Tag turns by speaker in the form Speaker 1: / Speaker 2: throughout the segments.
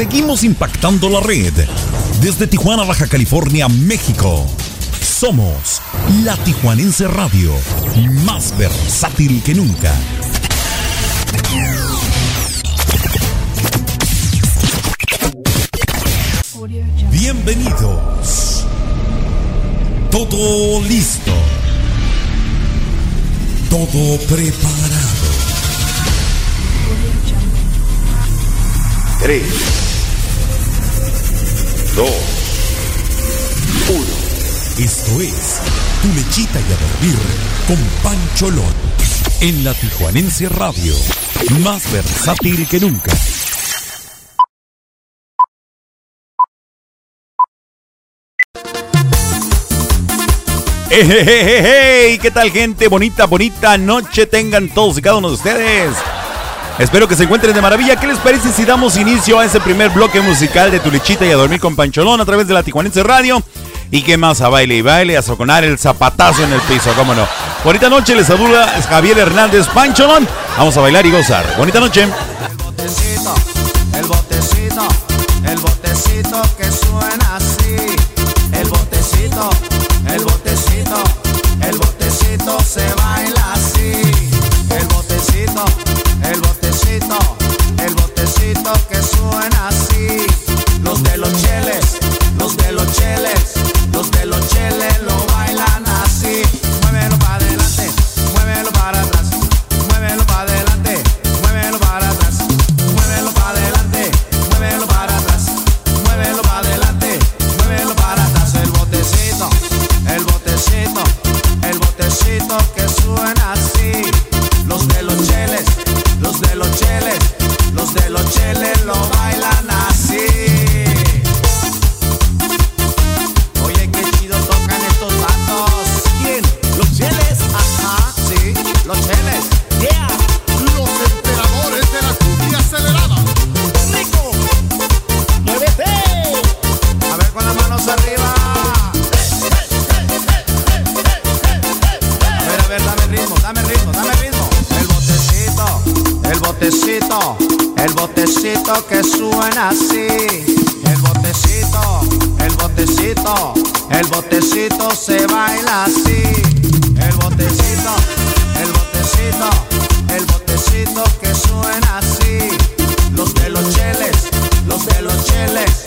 Speaker 1: Seguimos impactando la red. Desde Tijuana, Baja California, México. Somos la Tijuanense Radio, más versátil que nunca. Bienvenidos. Todo listo. Todo preparado. 3, 2, 1. Esto es Tu Lechita y a Dormir con Pancholón. En la Tijuanense Radio. Más versátil que nunca. ¡Hey, ¿Qué tal gente? Bonita, bonita noche tengan todos y cada uno de ustedes. Espero que se encuentren de maravilla. ¿Qué les parece si damos inicio a ese primer bloque musical de Tu Lechita y a Dormir con Pancholón a través de la Tijuanense Radio? ¿Y qué más? A baile y baile, a soconar el zapatazo en el piso, cómo no. Bonita noche, les saluda Javier Hernández Pancholón. Vamos a bailar y gozar. Bonita noche.
Speaker 2: El botecito, el botecito, el botecito que suena así. El botecito, el botecito, el botecito se baila así. El botecito, que suena así. Los de los cheles, los de los cheles, los de los cheles lo bailan así. De los cheles, los de los cheles lo bailan botecito que suena así. El botecito, el botecito, el botecito se baila así. El botecito, el botecito, el botecito que suena así. Los de los cheles, los de los cheles,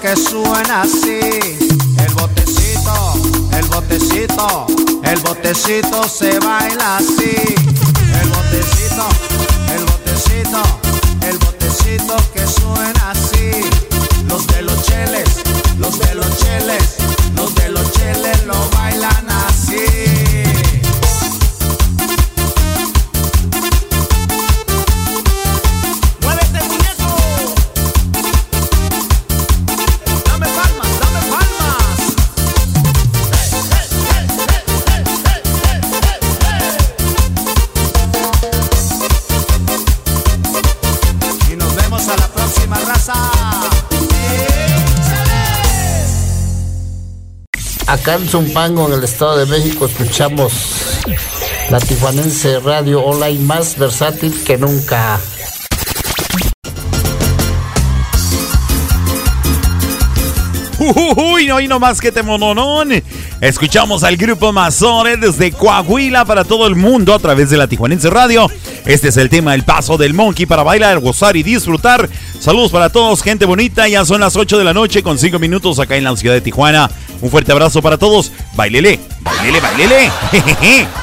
Speaker 2: que suena así. El botecito, el botecito, el botecito se baila así. El botecito, el botecito, el botecito que suena así. Los de los cheles,
Speaker 3: Acá en el Estado de México, escuchamos la Tijuanense Radio Online más versátil que nunca.
Speaker 4: Uy, no, y no más que temononón. Escuchamos al grupo Mazore desde Coahuila para todo el mundo a través de la Tijuanense Radio. Este es el tema El Paso del Monkey para bailar, gozar y disfrutar. Saludos para todos, gente bonita. Ya son las 8 de la noche con 5 minutos acá en la ciudad de Tijuana. Un fuerte abrazo para todos. Bailele, bailele, bailele.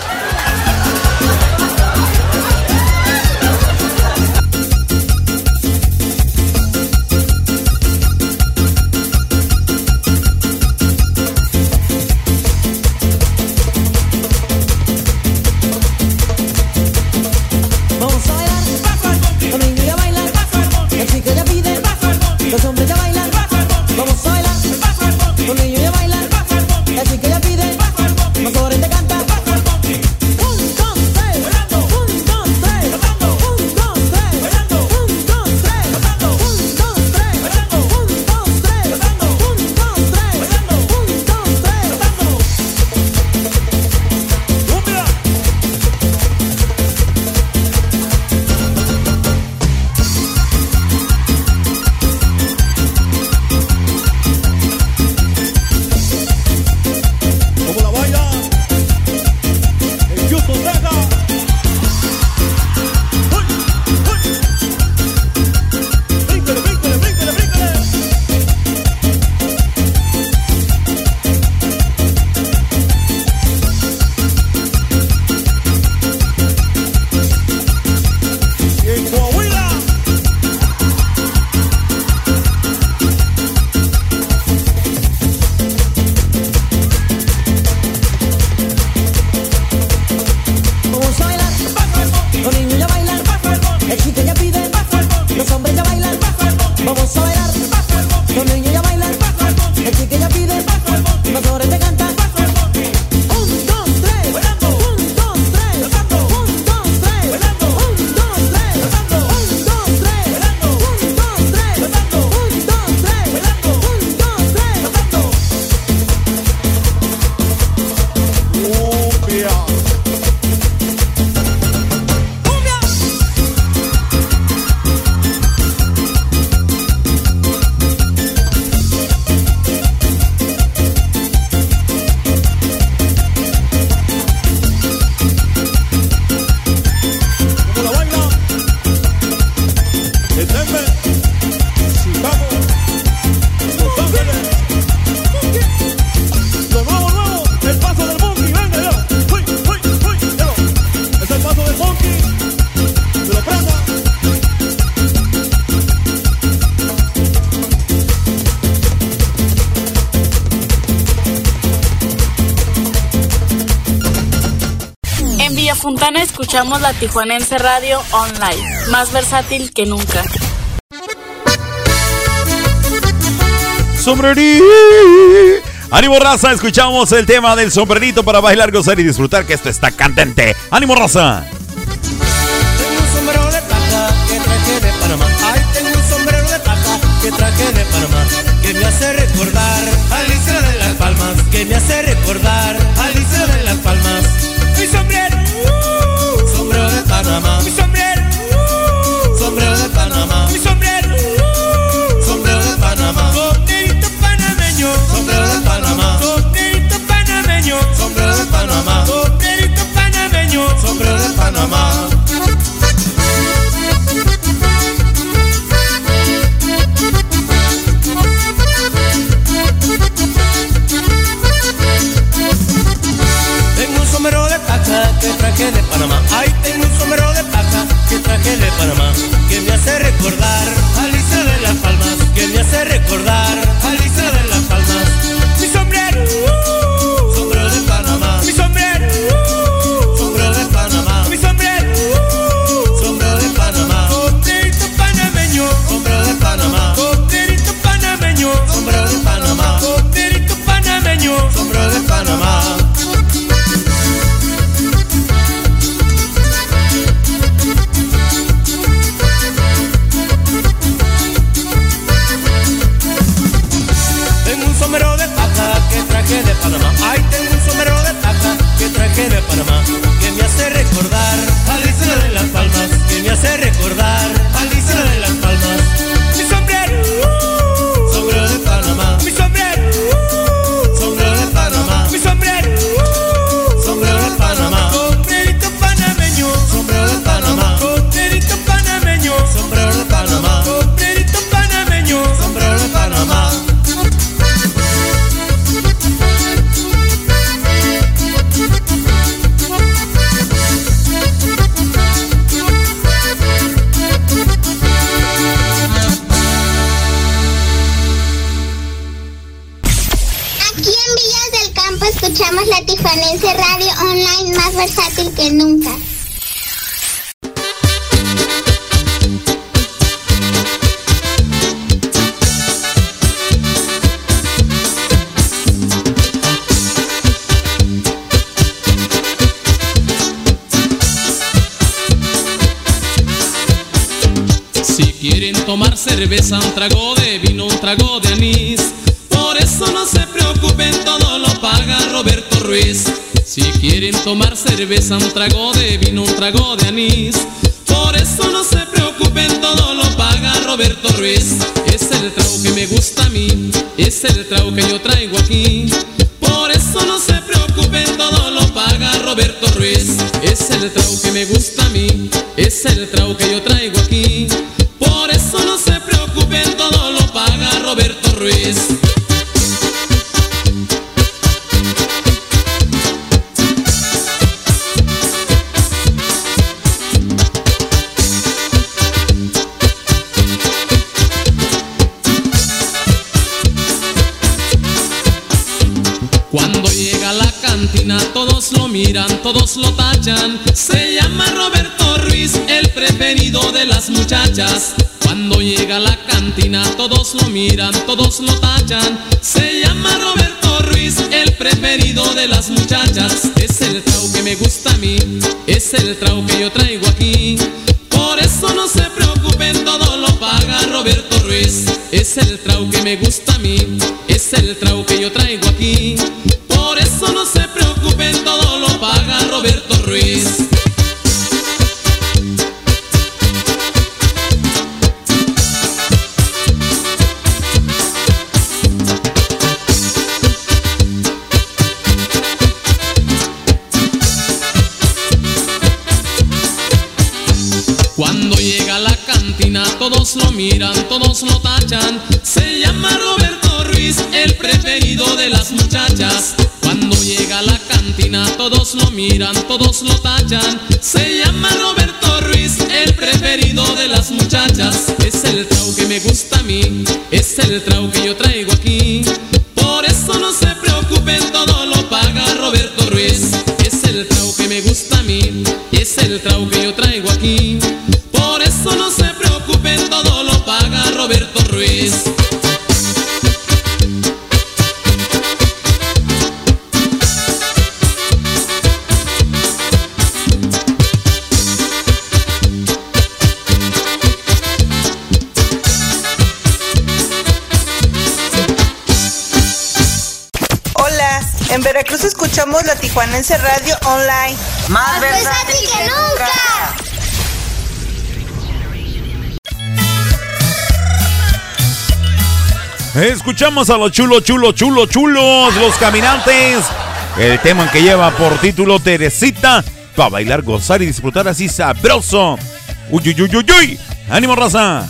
Speaker 5: escuchamos la Tijuanense Radio Online, más versátil que nunca.
Speaker 4: Sombrerito. Ánimo raza, escuchamos el tema del sombrerito para bailar, gozar y disfrutar que esto está candente. Ánimo raza.
Speaker 6: Tengo un sombrero de plata que traje de Panamá. Ay, tengo un sombrero de plata que traje de Panamá. Que me hace recordar Alicia de las Palmas. Que me hace recordar recordar, Alicia de las Palmas,
Speaker 7: que
Speaker 8: me hace recordar. Cerveza, un trago de vino, un trago de anís. Cantina todos lo miran, todos lo tachan. Se llama Roberto Ruiz, el preferido de las muchachas. Es el trago que me gusta a mí, es el trago que yo traigo aquí. Por eso no se preocupen, todo lo paga Roberto Ruiz. Es el trago que me gusta a mí, es el trago que yo traigo aquí. Por eso no se preocupen, todo lo paga Roberto miran, todos lo tachan. Se llama Roberto Ruiz, el preferido de las muchachas. Cuando llega a la cantina todos lo miran, todos lo tachan. Se llama Roberto Ruiz, el preferido de las muchachas. Es el trago que me gusta a mí, es el trago que yo traigo aquí. Por eso no se preocupen, todo lo paga Roberto Ruiz. Es el trago que me gusta a mí, es el trago que yo traigo aquí. Por eso no se preocupen, todo Roberto Ruiz.
Speaker 5: Hola, en Veracruz escuchamos la Tijuanense Radio Online.
Speaker 7: Más versátil que nunca.
Speaker 9: Escuchamos a los chulos, chulos, chulos, chulos, los caminantes. El tema que lleva por título Teresita. Para bailar, gozar y disfrutar así sabroso. Uy, uy, uy, uy, uy. ¡Ánimo, raza!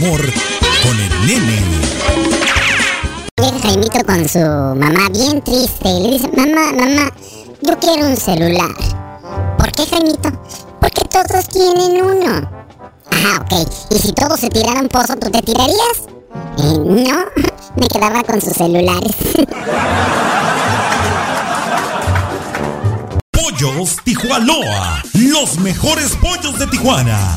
Speaker 1: Con el nene.
Speaker 10: Jaimito con su mamá bien triste y le dice, mamá, mamá, yo quiero un celular. ¿Por qué, Jaimito? Porque todos tienen uno. Ah, ok. ¿Y si todos se tiraran pozo, tú te tirarías? Eh, no, me quedaba con sus celulares.
Speaker 1: Pollos Tijuanoa, los mejores pollos de Tijuana.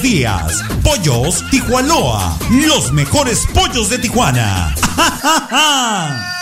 Speaker 1: días. Pollos Tijuanoa, los mejores pollos de Tijuana.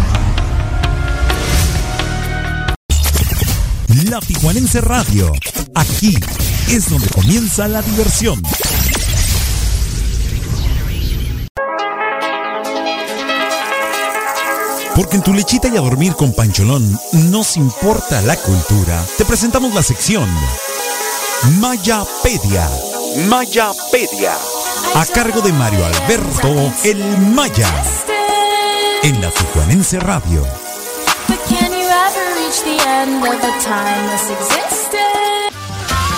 Speaker 1: La Tijuanense Radio. Aquí es donde comienza la diversión. Porque en tu lechita y a dormir con Pancholón nos importa la cultura. Te presentamos la sección Mayapedia. Mayapedia. A cargo de Mario Alberto El Maya. En la Tijuanense Radio.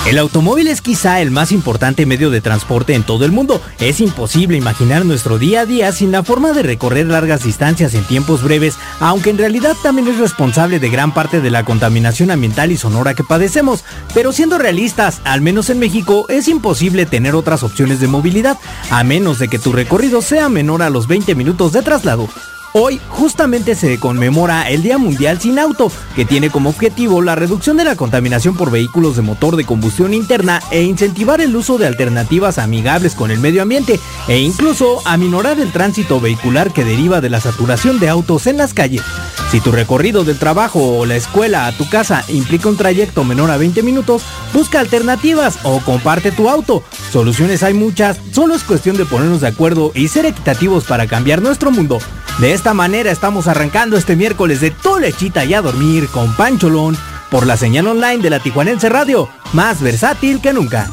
Speaker 11: El automóvil es quizá el más importante medio de transporte en todo el mundo. Es imposible imaginar nuestro día a día sin la forma de recorrer largas distancias en tiempos breves, aunque en realidad también es responsable de gran parte de la contaminación ambiental y sonora que padecemos. Pero siendo realistas, al menos en México, es imposible tener otras opciones de movilidad, a menos de que tu recorrido sea menor a los 20 minutos de traslado. Hoy justamente se conmemora el Día Mundial sin Auto, que tiene como objetivo la reducción de la contaminación por vehículos de motor de combustión interna e incentivar el uso de alternativas amigables con el medio ambiente e incluso aminorar el tránsito vehicular que deriva de la saturación de autos en las calles. Si tu recorrido del trabajo o la escuela a tu casa implica un trayecto menor a 20 minutos, busca alternativas o comparte tu auto. Soluciones hay muchas, solo es cuestión de ponernos de acuerdo y ser equitativos para cambiar nuestro mundo. De esta manera estamos arrancando este miércoles de Tu Lechita y a Dormir con Pancholón por la señal online de la Tijuanense Radio, más versátil que nunca.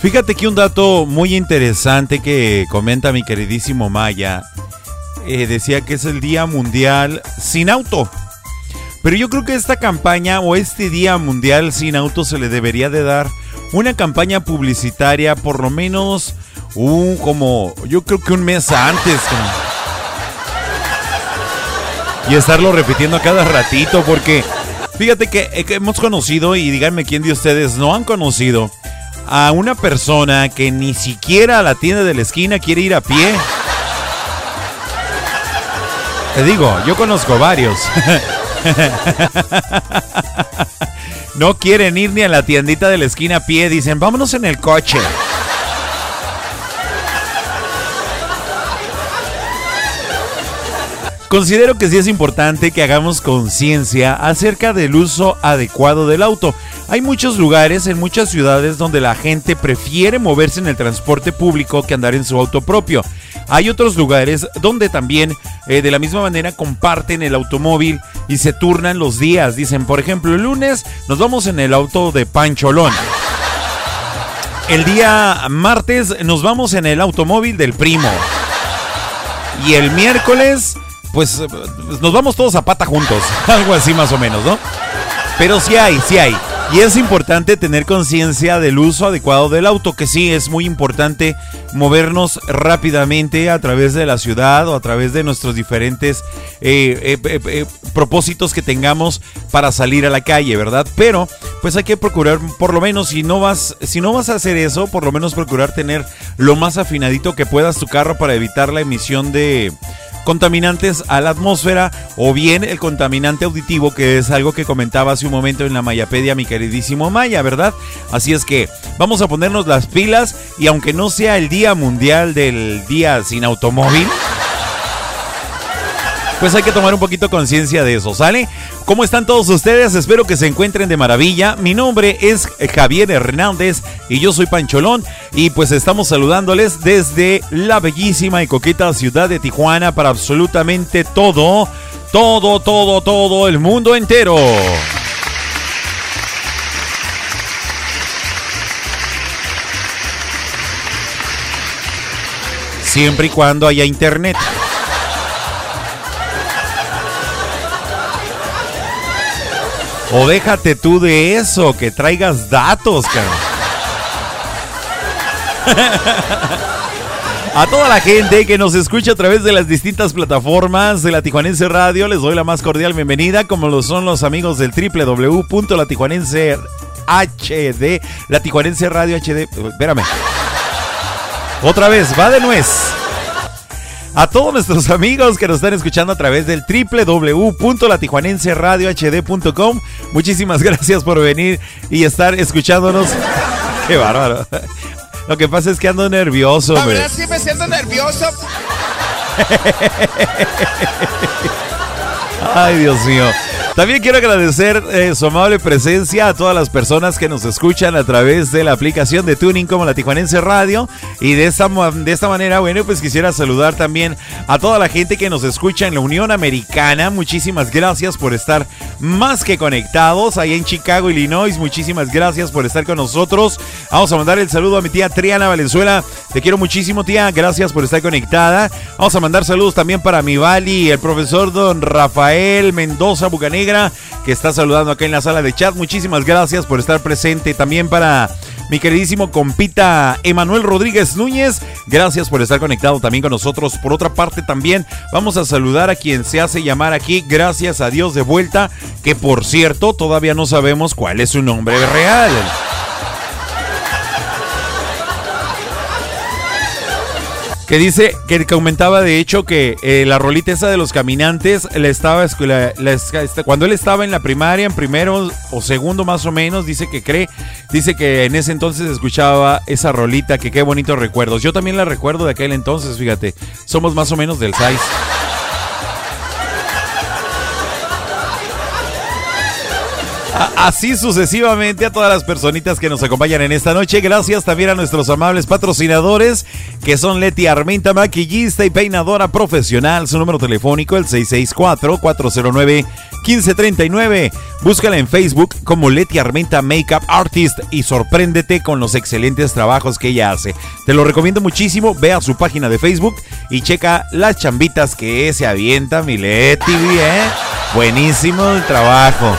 Speaker 1: Fíjate que un dato muy interesante que comenta mi queridísimo Maya, eh, decía que es el Día Mundial sin auto. Pero yo creo que esta campaña o este Día Mundial sin autos se le debería de dar una campaña publicitaria por lo menos un como yo creo que un mes antes. Y estarlo repitiendo a cada ratito porque fíjate que, eh, que hemos conocido y díganme quién de ustedes no han conocido a una persona que ni siquiera a la tienda de la esquina quiere ir a pie. Te digo, yo conozco varios. No quieren ir ni a la tiendita de la esquina a pie, dicen, vámonos en el coche. Considero que sí es importante que hagamos conciencia acerca del uso adecuado del auto. Hay muchos lugares en muchas ciudades donde la gente prefiere moverse en el transporte público que andar en su auto propio. Hay otros lugares donde también eh, de la misma manera comparten el automóvil y se turnan los días. Dicen, por ejemplo, el lunes nos vamos en el auto de Pancholón. El día martes nos vamos en el automóvil del primo. Y el miércoles, pues nos vamos todos a pata juntos. Algo así más o menos, ¿no? Pero sí hay, sí hay. Y es importante tener conciencia del uso adecuado del auto, que sí es muy importante movernos rápidamente a través de la ciudad o a través de nuestros diferentes eh, eh, eh, propósitos que tengamos para salir a la calle, ¿verdad? Pero pues hay que procurar, por lo menos si no vas, si no vas a hacer eso, por lo menos procurar tener lo más afinadito que puedas tu carro para evitar la emisión de contaminantes a la atmósfera o bien el contaminante auditivo, que es algo que comentaba hace un momento en la Mayapedia mi queridísimo Maya, ¿verdad? Así es que vamos a ponernos las pilas y aunque no sea el Día Mundial del Día sin Automóvil, pues hay que tomar un poquito conciencia de eso, ¿sale? ¿Cómo están todos ustedes? Espero que se encuentren de maravilla. Mi nombre es Javier Hernández y yo soy Pancholón y pues estamos saludándoles desde la bellísima y coqueta ciudad de Tijuana para absolutamente todo, todo, todo, todo el mundo entero. Siempre y cuando haya internet. O déjate tú de eso, que traigas datos, cabrón. A toda la gente que nos escucha a través de las distintas plataformas de la Tijuanense Radio, les doy la más cordial bienvenida, como lo son los amigos del www.latijuanense HD, la Tijuanense Radio HD. Espérame. Otra vez, va de nuez. A todos nuestros amigos que nos están escuchando a través del www.latijuanenseradiohd.com, muchísimas gracias por venir y estar escuchándonos. Qué bárbaro. Lo que pasa es que ando nervioso,
Speaker 12: La verdad sí me siento nervioso.
Speaker 1: Ay, Dios mío. También quiero agradecer eh, su amable presencia a todas las personas que nos escuchan a través de la aplicación de Tuning como la Tijuanense Radio. Y de esta, de esta manera, bueno, pues quisiera saludar también a toda la gente que nos escucha en la Unión Americana. Muchísimas gracias por estar más que conectados allá en Chicago, Illinois. Muchísimas gracias por estar con nosotros. Vamos a mandar el saludo a mi tía Triana Valenzuela. Te quiero muchísimo, tía. Gracias por estar conectada. Vamos a mandar saludos también para mi Bali, el profesor don Rafael Mendoza Bucanegra, que está saludando acá en la sala de chat. Muchísimas gracias por estar presente. También para mi queridísimo compita Emanuel Rodríguez Núñez. Gracias por estar conectado también con nosotros. Por otra parte, también vamos a saludar a quien se hace llamar aquí. Gracias a Dios de vuelta. Que por cierto, todavía no sabemos cuál es su nombre real. Que dice, que comentaba de hecho que eh, la rolita esa de los caminantes, le estaba, la- la este, cuando él estaba en la primaria, en primero o segundo más o menos, dice que cree, dice que en ese entonces escuchaba esa rolita, que qué bonitos recuerdos. Yo también la recuerdo de aquel entonces, fíjate, somos más o menos del 6. Así sucesivamente a todas las personitas que nos acompañan en esta noche. Gracias también a nuestros amables patrocinadores que son Leti Armenta, maquillista y peinadora profesional. Su número telefónico el 664-409-1539. Búscala en Facebook como Leti Armenta Makeup Artist y sorpréndete con los excelentes trabajos que ella hace. Te lo recomiendo muchísimo. Ve a su página de Facebook y checa las chambitas que se avienta mi Leti, ¿eh? Buenísimo el trabajo.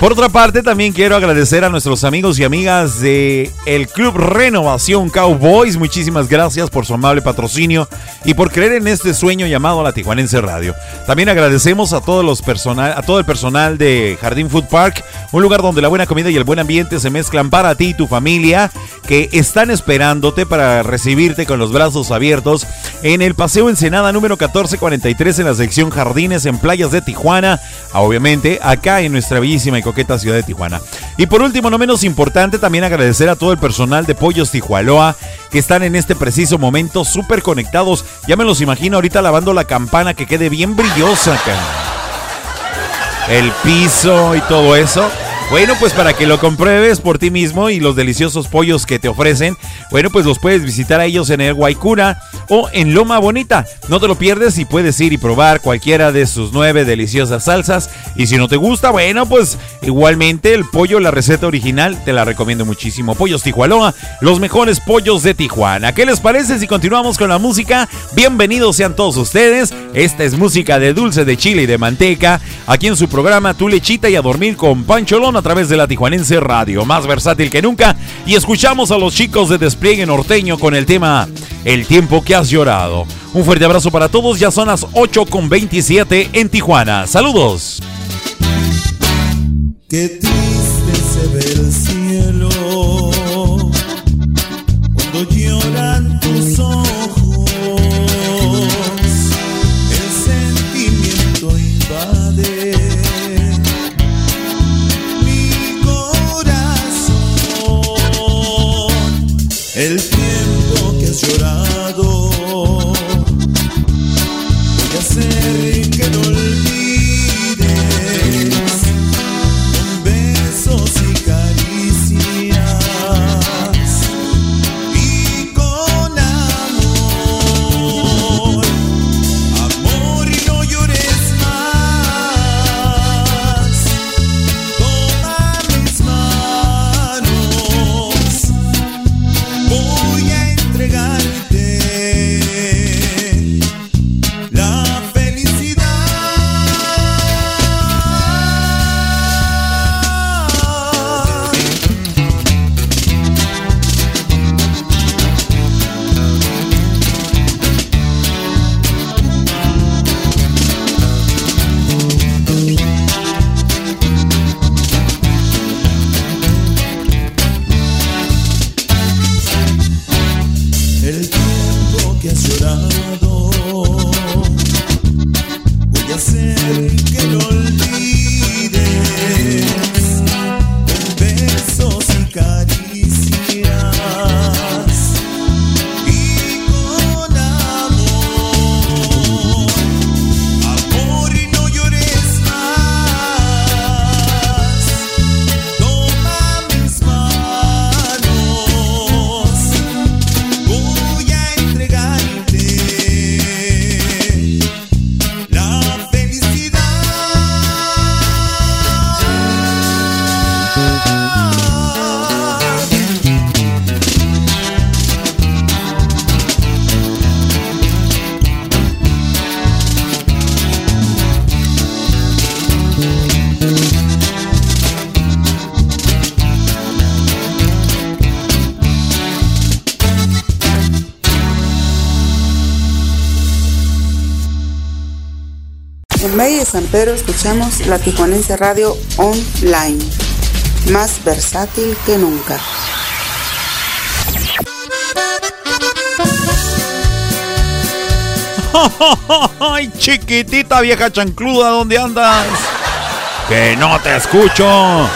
Speaker 1: Por otra parte, también quiero agradecer a nuestros amigos y amigas de el Club Renovación Cowboys. Muchísimas gracias por su amable patrocinio y por creer en este sueño llamado la Tijuanense Radio. También agradecemos a personal, a todo el personal de Jardín Food Park, un lugar donde la buena comida y el buen ambiente se mezclan para ti y tu familia, que están esperándote para recibirte con los brazos abiertos en el Paseo Ensenada número 1443 en la sección Jardines en Playas de Tijuana, obviamente acá en nuestra bellísima y coqueta ciudad de Tijuana. Y por último, no menos importante, también agradecer a todo el personal de Pollos Tijualoa que están en este preciso momento súper conectados. Ya me los imagino ahorita lavando la campana que quede bien brillosa acá. El piso y todo eso. Bueno, pues para que lo compruebes por ti mismo y los deliciosos pollos que te ofrecen, bueno, pues los puedes visitar a ellos en el Guaycura o en Loma Bonita. No te lo pierdes y puedes ir y probar cualquiera de sus nueve deliciosas salsas. Y si no te gusta, bueno, pues igualmente el pollo, la receta original, te la recomiendo muchísimo. Pollos Tijualoa, los mejores pollos de Tijuana. ¿Qué les parece si continuamos con la música? Bienvenidos sean todos ustedes. Esta es música de dulce de chile y de manteca. Aquí en su programa Tu Lechita y a Dormir con Pancholón a través de la Tijuanense Radio, más versátil que nunca. Y escuchamos a los chicos de Despliegue Norteño con el tema El tiempo que has llorado. Un fuerte abrazo para todos, ya son las 8 con 27 en Tijuana. Saludos.
Speaker 13: Qué triste se
Speaker 12: Pedro escuchamos la Tijuanense Radio Online, más versátil que nunca.
Speaker 1: ¡Ay, chiquitita vieja chancluda! ¿Dónde andas? Que no te escucho.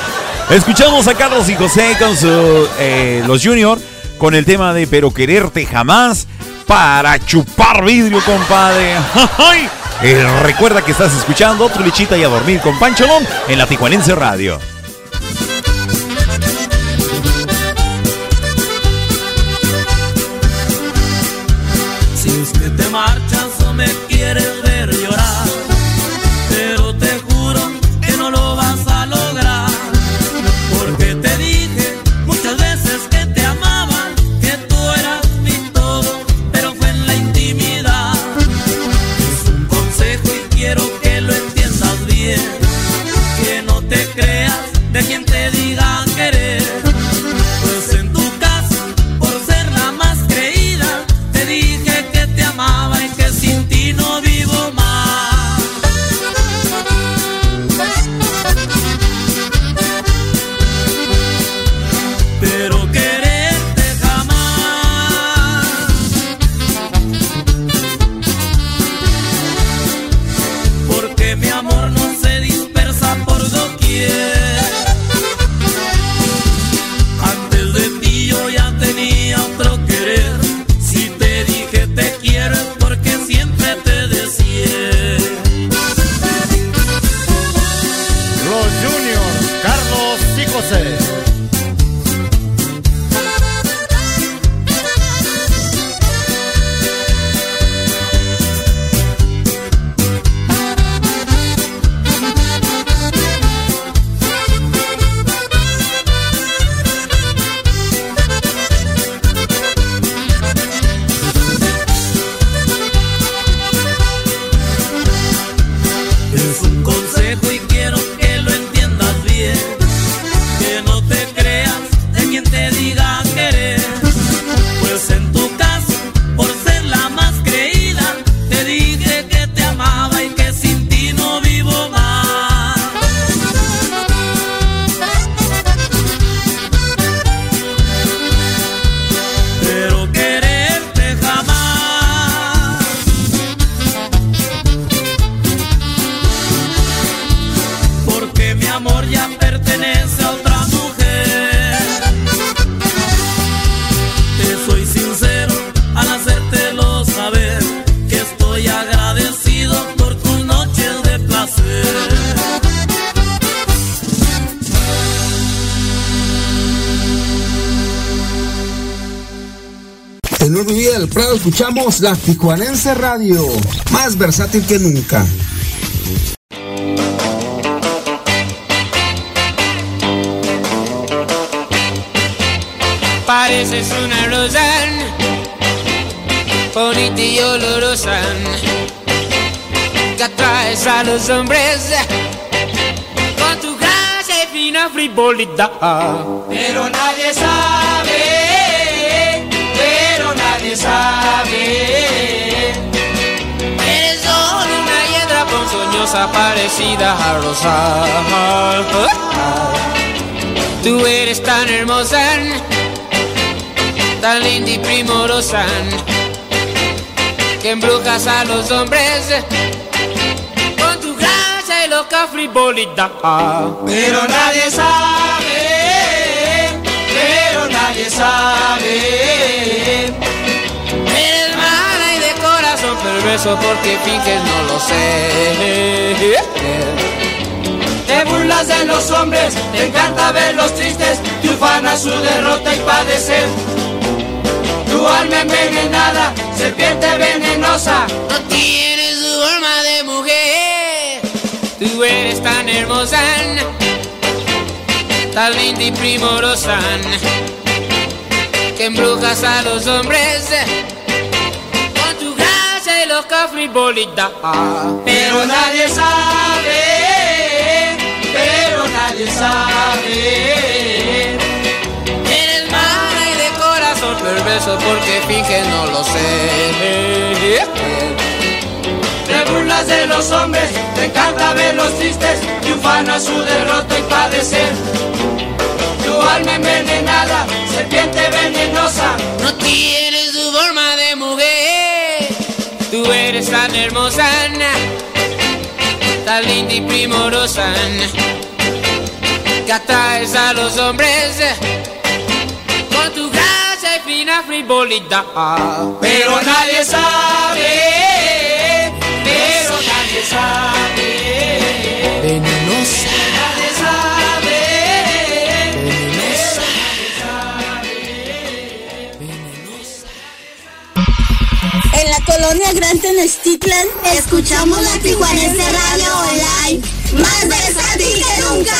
Speaker 1: Escuchamos a Carlos y José con su, eh, los Junior con el tema de Pero quererte jamás para chupar vidrio, compadre. ¡Ay! Eh, recuerda que estás escuchando Tu Lechita y a Dormir con Pancholón en la Tijuanense Radio.
Speaker 14: Escuchamos la Tijuanense Radio, más versátil que nunca.
Speaker 15: Pareces una rosa bonita y olorosa que atraes a los hombres con tu gracia y fina frivolidad.
Speaker 16: Pero nadie sabe, sabe.
Speaker 15: Eres solo una hiedra ponzoñosa parecida a rosa. Tú eres tan hermosa, tan linda y primorosa, que embrujas a los hombres con tu gracia y loca frivolidad.
Speaker 16: Pero nadie sabe, pero nadie sabe.
Speaker 15: Perverso porque finges no lo sé.
Speaker 16: Te burlas de los hombres, te encanta verlos tristes, te ufana su derrota y padecer. Tu alma envenenada, serpiente venenosa.
Speaker 15: No tienes su forma de mujer. Tú eres tan hermosa, tan linda y primorosa, que embrujas a los hombres
Speaker 16: Pero nadie sabe, pero nadie sabe.
Speaker 15: Eres mala y de corazón perverso porque finges no lo sé.
Speaker 16: Te burlas de los hombres, te encanta verlos tristes, y ufana su derrota y padecer. Tu alma envenenada, serpiente venenosa.
Speaker 15: No tienes hermosa, tan linda y primorosa, que atraes a los hombres con tu gracia y fina frivolidad.
Speaker 16: Pero nadie sabe, pero nadie sabe.
Speaker 15: Venenosa.
Speaker 17: Colonia Gran Tenochtitlan escuchamos la Tijuanense Radio Online, más versátil que nunca.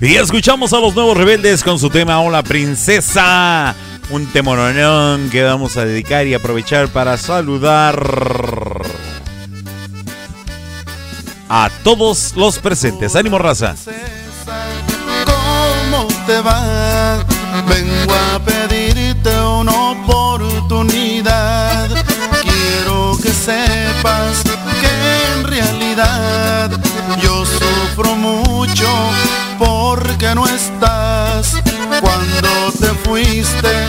Speaker 1: Y escuchamos a los nuevos rebeldes con su tema Hola Princesa. Un temoronón que vamos a dedicar y aprovechar para saludar a todos los presentes. Ánimo raza.
Speaker 18: ¿Cómo te va? Vengo a pedirte una oportunidad. Quiero que sepas que en realidad yo sufro mucho porque no estás. Cuando te fuiste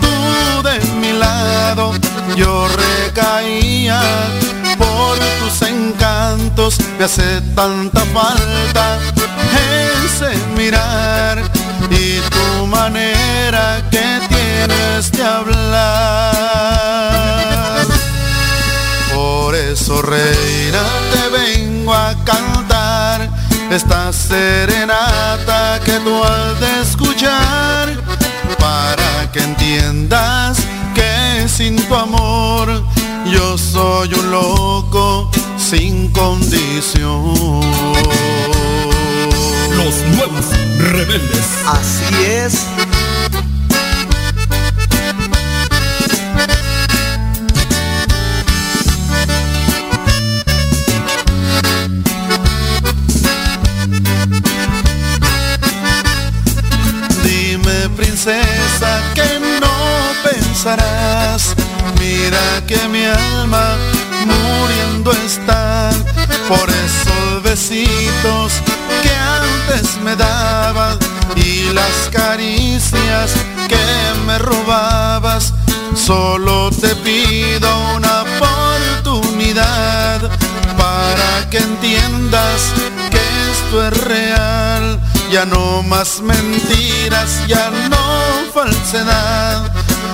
Speaker 18: tú de mi lado, yo Me hace tanta falta ese mirar y tu manera que tienes de hablar. Por eso, reina, te vengo a cantar esta serenata que tú has de escuchar para que entiendas que sin tu amor yo soy un loco sin condición.
Speaker 13: Los nuevos rebeldes.
Speaker 19: Así es.
Speaker 18: Dime princesa que no pensarás, mira que mi alma muriendo está por esos besitos que antes me dabas y las caricias que me robabas. Solo te pido una oportunidad para que entiendas que esto es real. Ya no más mentiras, ya no falsedad.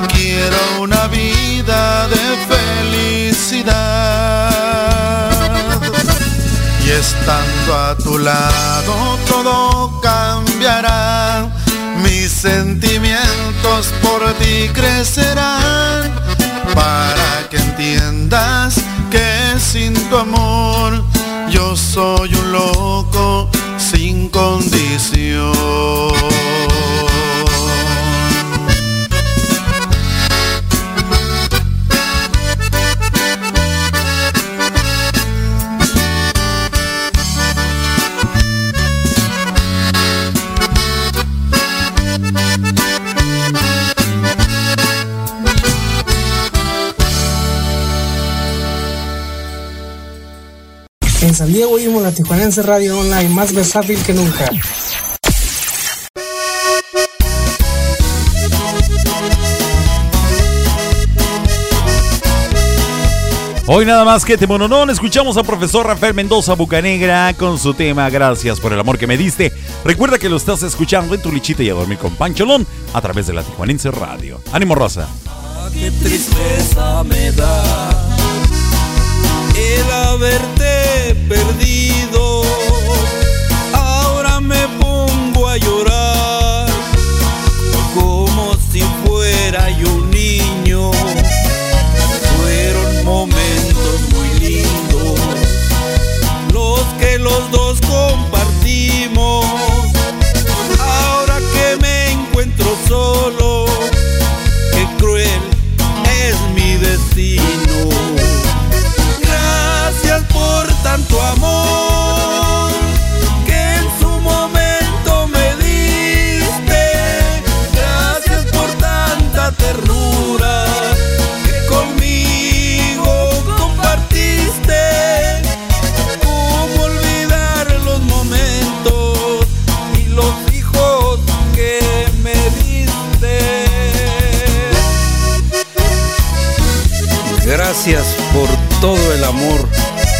Speaker 18: Quiero una vida de felicidad. Y estando a tu lado todo cambiará. Mis sentimientos por ti crecerán. Para que entiendas que sin tu amor yo soy un loco sin condición.
Speaker 13: En San Diego oímos la Tijuanense Radio Online más versátil que nunca.
Speaker 1: Hoy nada más que te mononón, escuchamos a profesor Rafael Mendoza Bucanegra con su tema Gracias por el amor que me diste. Recuerda que lo estás escuchando en tu lichita y a dormir con Pancholón a través de la Tijuanense Radio. Ánimo Rosa.
Speaker 19: Qué tristeza me da el haberte perdido. Ahora me pongo a llorar como si fuera yo un niño. Fueron momentos muy lindos los que los dos compartimos. Ahora que me encuentro solo, qué cruel es mi destino. Tanto amor que en su momento me diste. Gracias por tanta ternura que conmigo compartiste. ¿Cómo olvidar los momentos y los hijos que me diste? Gracias por todo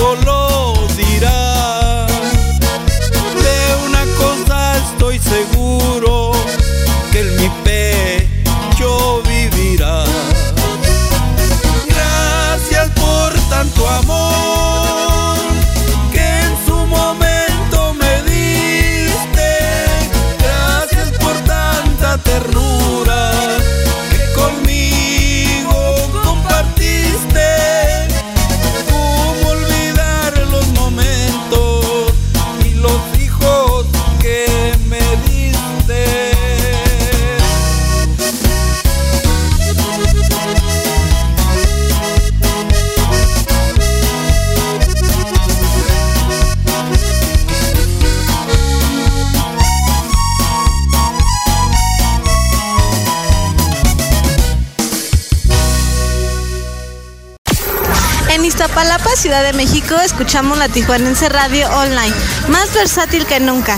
Speaker 19: Tiempo
Speaker 20: Ciudad de México, escuchamos la Tijuanense Radio Online, más versátil que nunca.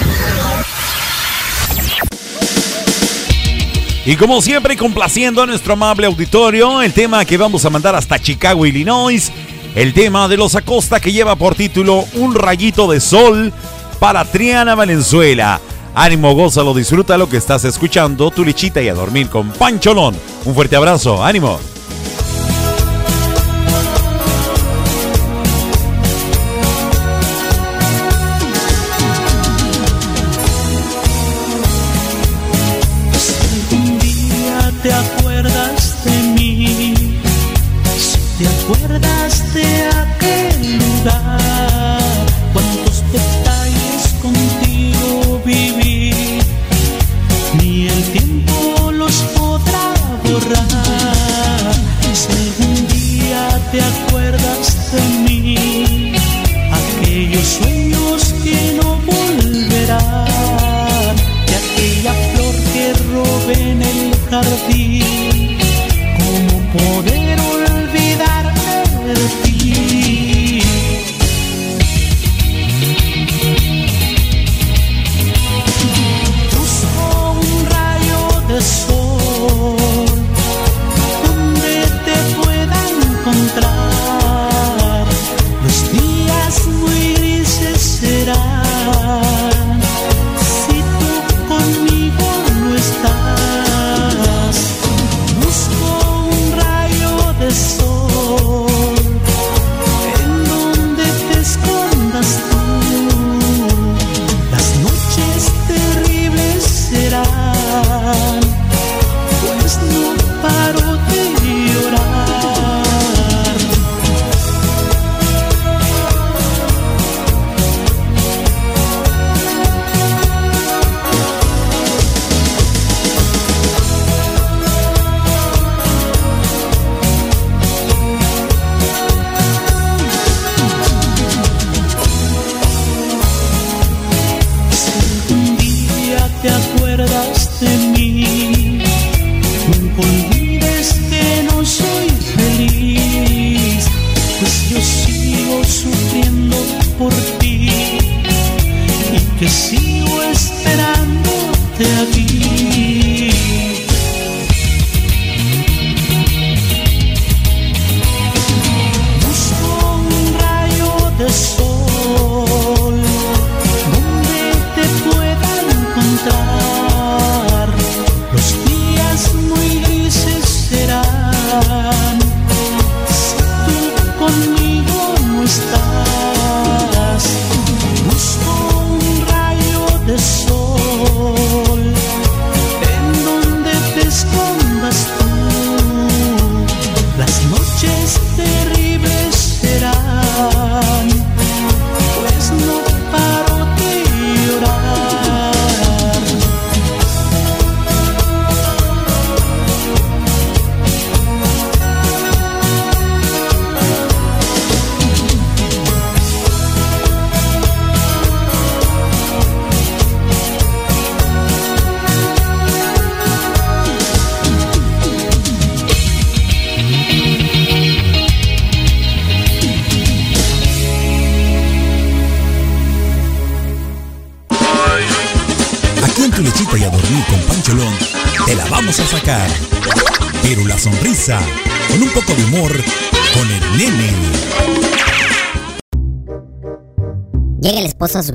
Speaker 1: Y como siempre, complaciendo a nuestro amable auditorio, el tema que vamos a mandar hasta Chicago, Illinois, el tema de los Acosta que lleva por título Un rayito de sol para Triana Valenzuela. Ánimo, gózalo, disfruta lo que estás escuchando, tu lichita y a dormir con Pancholón. Un fuerte abrazo, ánimo.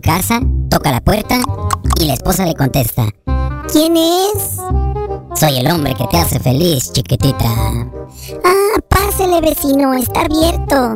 Speaker 10: Casa, toca la puerta y la esposa le contesta. ¿Quién es? Soy el hombre que te hace feliz, chiquitita. Ah, pásele vecino, está abierto.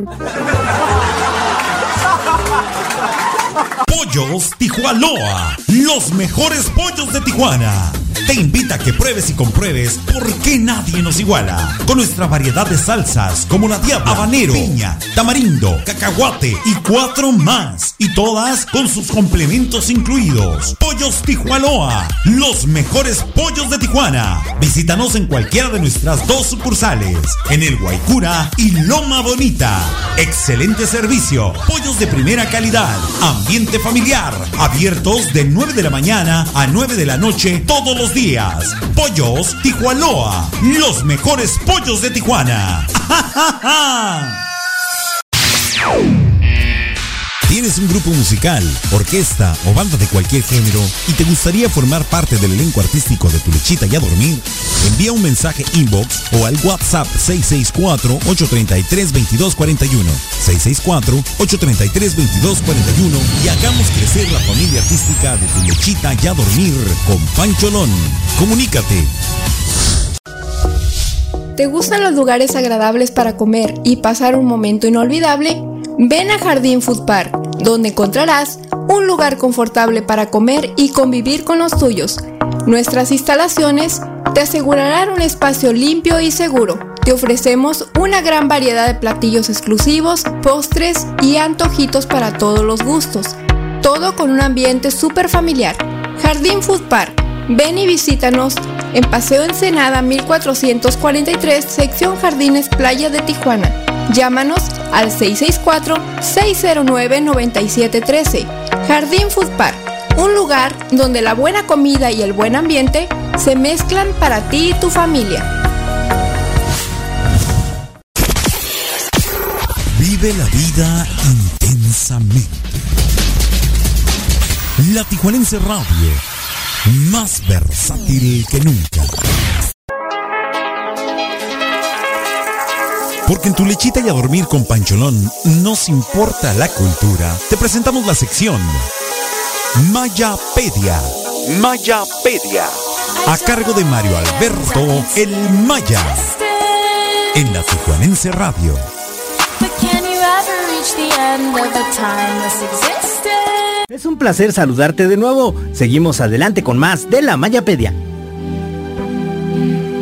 Speaker 1: Pollos Tijuanoa, los mejores pollos de Tijuana. Te invita a que pruebes y compruebes por qué nadie nos iguala. Con nuestra variedad de salsas como la diabla, habanero, piña, tamarindo, cacahuate y cuatro más. Y todas con sus complementos incluidos. Pollos Tijuanoa, los mejores pollos de Tijuana. Visítanos en cualquiera de nuestras dos sucursales, en el Guaycura y Loma Bonita. Excelente servicio, pollos de primera calidad, ambiente familiar, abiertos de 9 de la mañana a 9 de la noche todos los días. Pollos Tijuanoa, los mejores pollos de Tijuana. ¿Tienes un grupo musical, orquesta o banda de cualquier género y te gustaría formar parte del elenco artístico de Tu Lechita y a Dormir? Envía un mensaje inbox o al WhatsApp 664-833-2241. 664-833-2241 y hagamos crecer la familia artística de Tu Lechita y a Dormir con Pancholón. Comunícate.
Speaker 21: ¿Te gustan los lugares agradables para comer y pasar un momento inolvidable? Ven a Jardín Food Park, donde encontrarás un lugar confortable para comer y convivir con los tuyos. Nuestras instalaciones te asegurarán un espacio limpio y seguro. Te ofrecemos una gran variedad de platillos exclusivos, postres y antojitos para todos los gustos. Todo con un ambiente súper familiar. Jardín Food Park. Ven y visítanos en Paseo Ensenada 1443, sección Jardines Playa de Tijuana. Llámanos al 664-609-9713. Jardín Food Park, un lugar donde la buena comida y el buen ambiente se mezclan para ti y tu familia.
Speaker 1: Vive la vida intensamente. La Tijuanense Radio, más versátil que nunca. Porque en tu lechita y a dormir con Pancholón nos importa la cultura. Te presentamos la sección Mayapedia. Mayapedia. A cargo de Mario Alberto El Maya. En la Tijuanense Radio.
Speaker 11: Es un placer saludarte de nuevo. Seguimos adelante con más de la Mayapedia.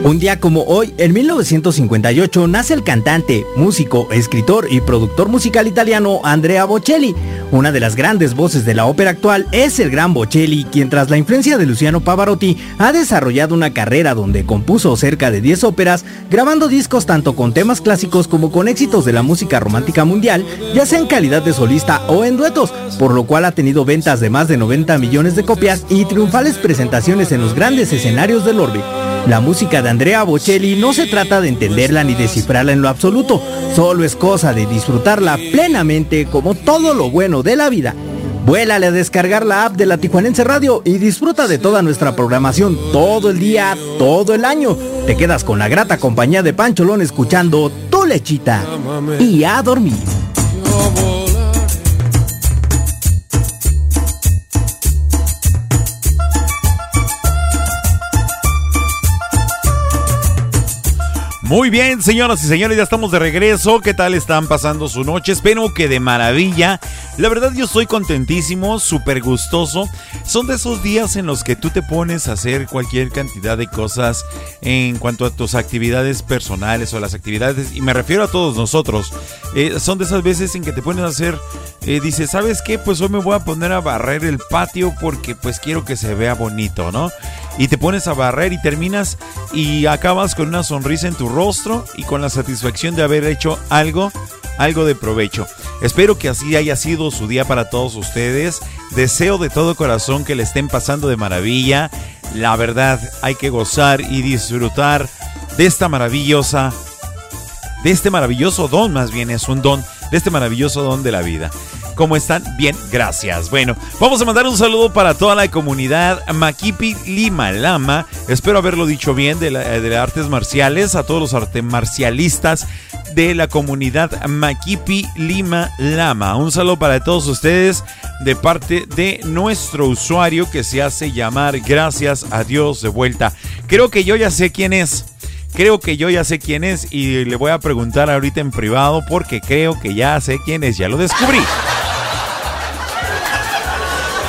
Speaker 11: Un día como hoy, en 1958, nace el cantante, músico, escritor y productor musical italiano Andrea Bocelli. Una de las grandes voces de la ópera actual es el gran Bocelli, quien tras la influencia de Luciano Pavarotti ha desarrollado una carrera donde compuso cerca de 10 óperas, grabando discos tanto con temas clásicos como con éxitos de la música romántica mundial, ya sea en calidad de solista o en duetos, por lo cual ha tenido ventas de más de 90 millones de copias y triunfales presentaciones en los grandes escenarios del orbe. La música de Andrea Bocelli no se trata de entenderla ni descifrarla en lo absoluto, solo es cosa de disfrutarla plenamente como todo lo bueno de la vida. Vuélale a descargar la app de la Tijuanense Radio y disfruta de toda nuestra programación todo el día, todo el año. Te quedas con la grata compañía de Pancholón escuchando Tu Lechita y a dormir.
Speaker 1: Muy bien, señoras y señores, ya estamos de regreso. ¿Qué tal están pasando su noche? Espero que de maravilla. La verdad yo estoy contentísimo, súper gustoso. Son de esos días en los que tú te pones a hacer cualquier cantidad de cosas en cuanto a tus actividades personales o las actividades, y me refiero a todos nosotros. Eh, son de esas veces en que te pones a hacer, eh, dices, ¿sabes qué? Pues hoy me voy a poner a barrer el patio porque pues quiero que se vea bonito, ¿no? Y te pones a barrer y terminas y acabas con una sonrisa en tu rostro y con la satisfacción de haber hecho algo algo de provecho. Espero que así haya sido su día para todos ustedes. Deseo de todo corazón que le estén pasando de maravilla. La verdad, hay que gozar y disfrutar de esta maravillosa, de este maravilloso don, más bien es un don, de este maravilloso don de la vida. ¿Cómo están? Bien, gracias. Bueno, vamos a mandar un saludo para toda la comunidad Makipi Lima Lama. Espero haberlo dicho bien de, de artes marciales, a todos los artes marcialistas de la comunidad Makipi Lima Lama. Un saludo para todos ustedes de parte de nuestro usuario que se hace llamar Gracias a Dios de vuelta. Creo que yo ya sé quién es. Creo que yo ya sé quién es y le voy a preguntar ahorita en privado porque creo que ya sé quién es. Ya lo descubrí.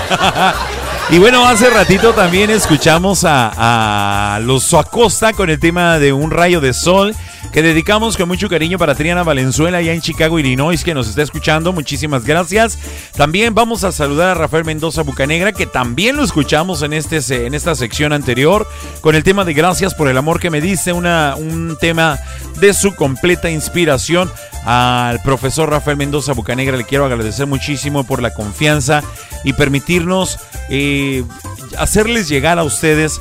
Speaker 1: y bueno, hace ratito también escuchamos a, a los Acosta con el tema de un rayo de sol que dedicamos con mucho cariño para Triana Valenzuela allá en Chicago, Illinois, que nos está escuchando. Muchísimas gracias. También vamos a saludar a Rafael Mendoza Bucanegra, que también lo escuchamos en, este, en esta sección anterior, con el tema de Gracias por el amor que me dice, una, un tema de su completa inspiración. Al profesor Rafael Mendoza Bucanegra le quiero agradecer muchísimo por la confianza y permitirnos eh, hacerles llegar a ustedes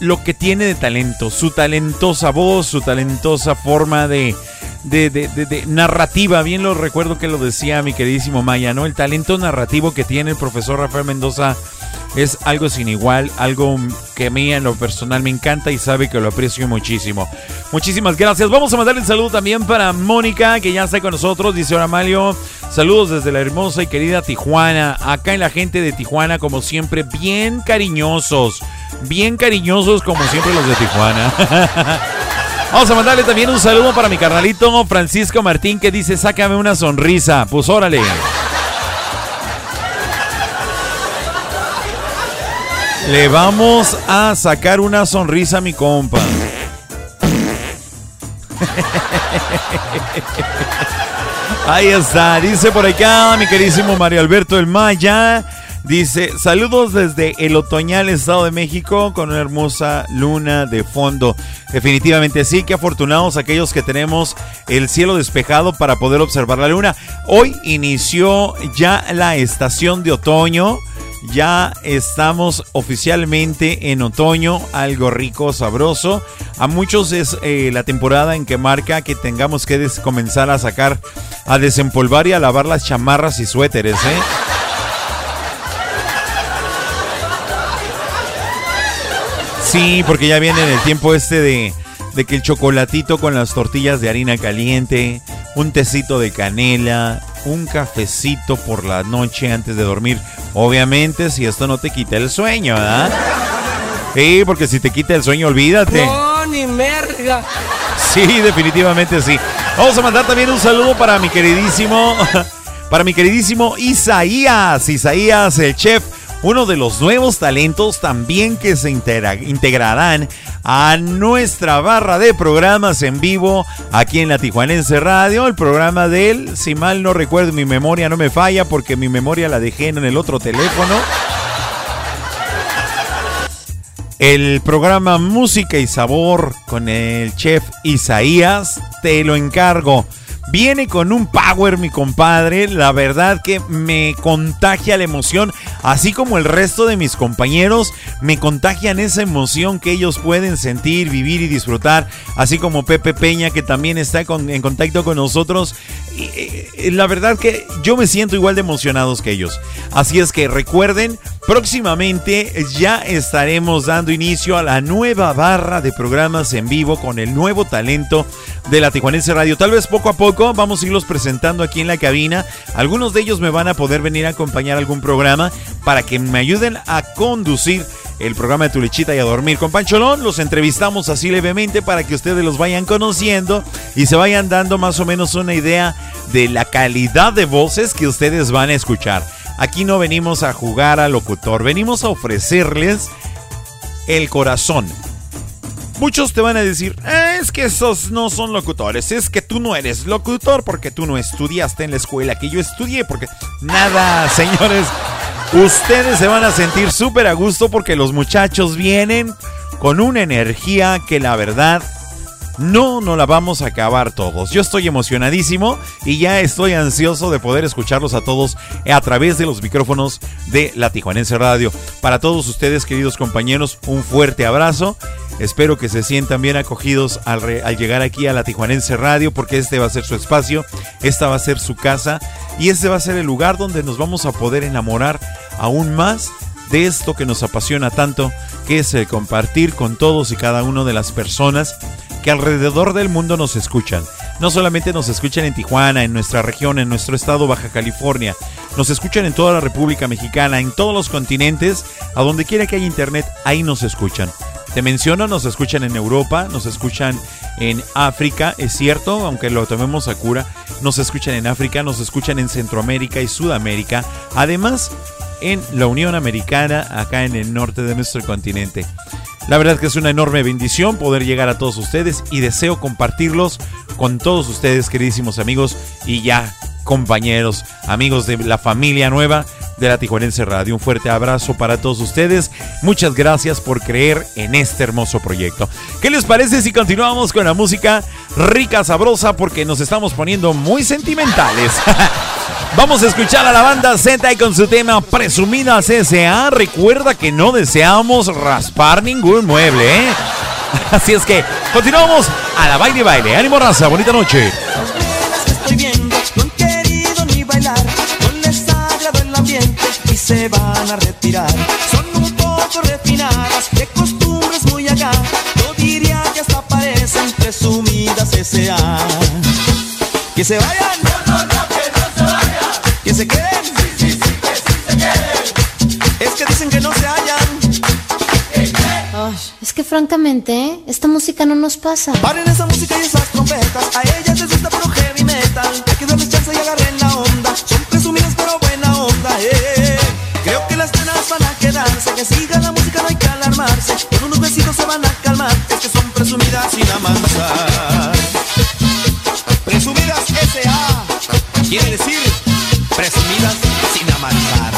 Speaker 1: lo que tiene de talento, su talentosa voz, su talentosa forma de, de, de, de, narrativa. Bien lo recuerdo que lo decía mi queridísimo Maya, ¿no? El talento narrativo que tiene el profesor Rafael Mendoza es algo sin igual, algo que a mí en lo personal me encanta y sabe que lo aprecio muchísimo. Muchísimas gracias. Vamos a mandarle un saludo también para Mónica, que ya está con nosotros. Dice ahora Mario, saludos desde la hermosa y querida Tijuana. Acá en la gente de Tijuana, como siempre, bien cariñosos. Bien cariñosos como siempre los de Tijuana. Vamos a mandarle también un saludo para mi carnalito Francisco Martín que dice, sácame una sonrisa. Pues órale. Le vamos a sacar una sonrisa a mi compa. Ahí está, dice por acá mi querísimo Mario Alberto El Maya. Dice, saludos desde el otoñal Estado de México con una hermosa luna de fondo. Definitivamente sí, que afortunados aquellos que tenemos el cielo despejado para poder observar la luna. Hoy inició ya la estación de otoño. Ya estamos oficialmente en otoño, algo rico, sabroso. A muchos es eh, la temporada en que marca que tengamos que comenzar a sacar, a desempolvar y a lavar las chamarras y suéteres, ¿eh? Sí, porque ya viene el tiempo este de, de que el chocolatito con las tortillas de harina caliente, un tecito de canela, un cafecito por la noche antes de dormir. Obviamente, si esto no te quita el sueño, ¿verdad? Sí, porque si te quita el sueño, olvídate.
Speaker 19: No, ni merga.
Speaker 1: Sí, definitivamente sí. Vamos a mandar también un saludo para mi queridísimo, para mi queridísimo Isaías. Isaías, el chef uno de los nuevos talentos también que se integrarán a nuestra barra de programas en vivo aquí en la Tijuanense Radio. El programa de él, si mal no recuerdo, mi memoria no me falla porque mi memoria la dejé en el otro teléfono. El programa Música y Sabor con el chef Isaías, te lo encargo. Viene con un power, mi compadre. La verdad que me contagia la emoción, así como el resto de mis compañeros me contagian esa emoción que ellos pueden sentir, vivir y disfrutar. Así como Pepe Peña, que también está en contacto con nosotros. Y, la verdad que yo me siento igual de emocionados que ellos. Así es que recuerden, próximamente ya estaremos dando inicio a la nueva barra de programas en vivo con el nuevo talento de la Tijuanense Radio. Tal vez poco a poco vamos a irlos presentando aquí en la cabina. Algunos de ellos me van a poder venir a acompañar algún programa para que me ayuden a conducir el programa de Tu Lechita y a dormir con Pancholón. Los entrevistamos así levemente para que ustedes los vayan conociendo y se vayan dando más o menos una idea de la calidad de voces que ustedes van a escuchar. Aquí no venimos a jugar al locutor, venimos a ofrecerles el corazón. Muchos te van a decir, es que esos no son locutores, es que tú no eres locutor porque tú no estudiaste en la escuela que yo estudié, porque nada, señores, ustedes se van a sentir súper a gusto porque los muchachos vienen con una energía que la verdad no, no la vamos a acabar todos. Yo estoy emocionadísimo y ya estoy ansioso de poder escucharlos a todos a través de los micrófonos de la Tijuanense Radio. Para todos ustedes, queridos compañeros, un fuerte abrazo. Espero que se sientan bien acogidos al, al, llegar aquí a la Tijuanense Radio porque este va a ser su espacio, esta va a ser su casa y este va a ser el lugar donde nos vamos a poder enamorar aún más de esto que nos apasiona tanto, que es el compartir con todos y cada una de las personas que alrededor del mundo nos escuchan. No solamente nos escuchan en Tijuana, en nuestra región, en nuestro estado Baja California, nos escuchan en toda la República Mexicana, en todos los continentes, a donde quiera que haya internet, ahí nos escuchan. Te menciono, nos escuchan en Europa, nos escuchan en África, es cierto, aunque lo tomemos a cura, nos escuchan en África, nos escuchan en Centroamérica y Sudamérica, además en la Unión Americana, acá en el norte de nuestro continente. La verdad que es una enorme bendición poder llegar a todos ustedes y deseo compartirlos con todos ustedes, queridísimos amigos y ya compañeros, amigos de la familia nueva de la Tijuanense Radio. Un fuerte abrazo para todos ustedes. Muchas gracias por creer en este hermoso proyecto. ¿Qué les parece si continuamos con la música rica, sabrosa? Porque nos estamos poniendo muy sentimentales. Vamos a escuchar a la banda Z y con su tema Presumida CSA. Recuerda que no deseamos raspar ningún mueble, ¿eh? Así es que continuamos a la baile baile. Ánimo raza, bonita noche.
Speaker 22: No no se van a retirar. Son un poco refinadas, de costumbres muy acá. Yo diría que hasta parecen presumidas S.A. Que se vayan. Que se queden. Sí, sí, sí, que sí se queden. Es que dicen que no se hallan.
Speaker 23: Ay, es que francamente, esta música no nos pasa.
Speaker 22: Paren esa música y esas trompetas. A ellas les gusta puro heavy metal. Hay que darles chance y agarren la onda. Son presumidas pero buena onda. Eh. Creo que las nenas van a quedarse. Que siga la música, no hay que alarmarse. Con unos besitos se van a calmar. Es que son presumidas sin amansar. Presumidas S.A. Quiere decir presumidas sin amansar.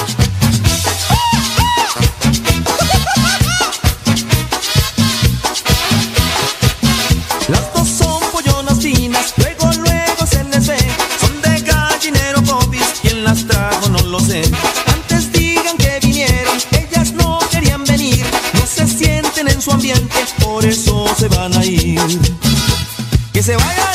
Speaker 22: Las dos son pollonas finas, luego, luego se les ve. Son de gallinero popis, ¿quién las trajo? No lo sé. Antes digan que vinieron, ellas no querían venir. No se sienten en su ambiente, por eso se van a ir. Que se vayan,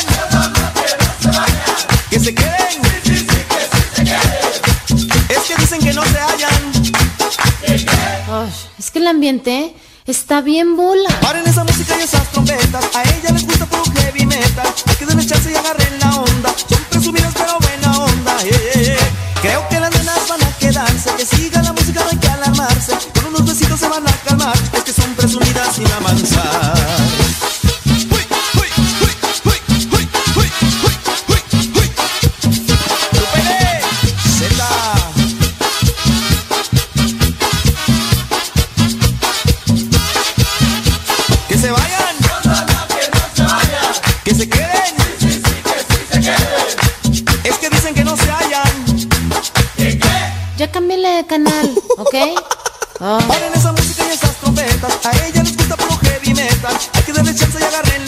Speaker 23: Ay, es que el ambiente está bien bola.
Speaker 22: Paren esa música y esas trompetas. A ella les gusta puro heavy metal. Hay que darle chance y agarren la onda. Son presumidas pero buena onda. eh, eh, eh. Creo que las nenas van a quedarse. Que siga la música, no hay que alarmarse. Con unos besitos se van a calmar. Es que son presumidas sin amansar. Bájale,
Speaker 23: canal, ¿ok? Oh.
Speaker 19: Ponen esa música y esas trompetas, a ella les gusta puro heavy metal, hay que darle chance y agarren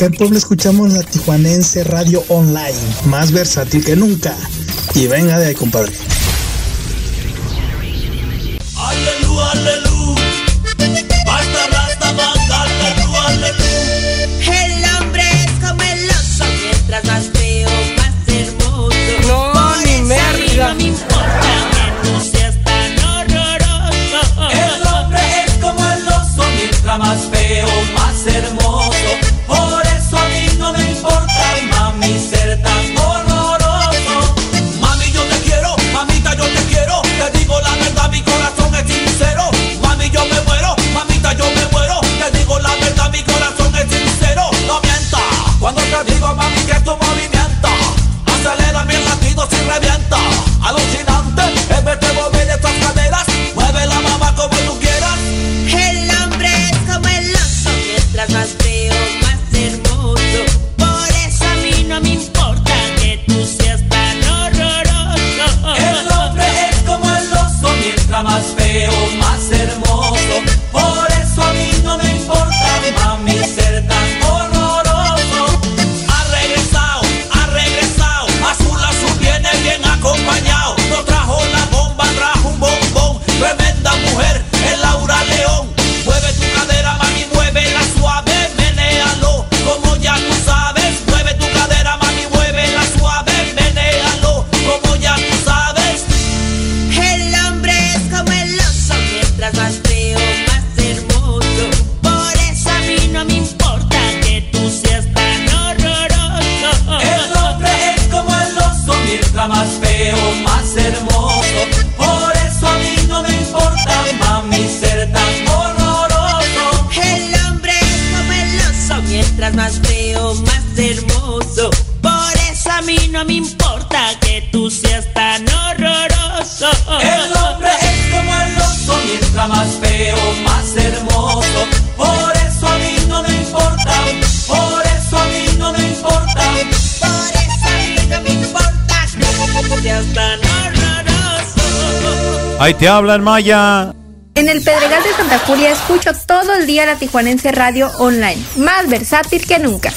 Speaker 13: Acá en Puebla escuchamos la Tijuanense Radio Online, más versátil que nunca. Y venga de ahí, compadre.
Speaker 19: Te
Speaker 1: hablan Maya.
Speaker 24: En el Pedregal de Santa Julia escucho todo el día la Tijuanense Radio Online, más versátil que nunca.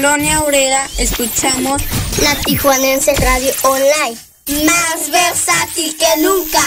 Speaker 17: Colonia Obrera escuchamos la Tijuanense Radio Online. Más versátil que nunca.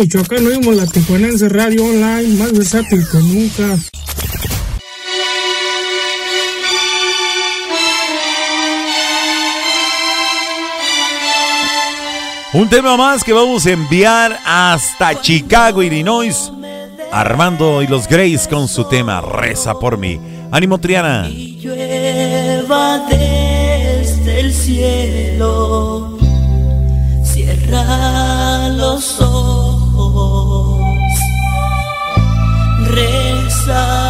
Speaker 25: Michoacán oímos la Tijuanense Radio Online, más versátil que nunca.
Speaker 1: Un tema más que vamos a enviar hasta Chicago, Illinois. Armando y los Grays con su tema Reza por mí. Ánimo Triana.
Speaker 19: llueva desde el cielo. Cierra los ojos. Reza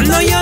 Speaker 19: Cuando yo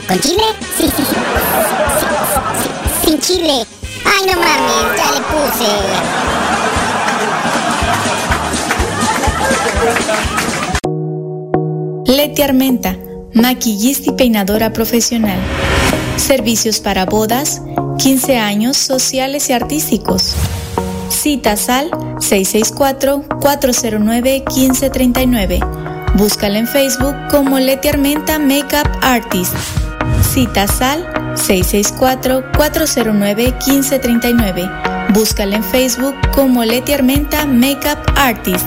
Speaker 1: ¿Con
Speaker 10: chile? Sí, sí, sí. Sin chile. Ay, no mames, ya le puse.
Speaker 26: Leti Armenta, maquillista y peinadora profesional. Servicios para bodas, 15 años sociales y artísticos. Citas al 664-409-1539. Búscala en Facebook como Leti Armenta Makeup Artist. Citas al 664-409-1539. Búscala en Facebook como Leti Armenta Makeup Artist.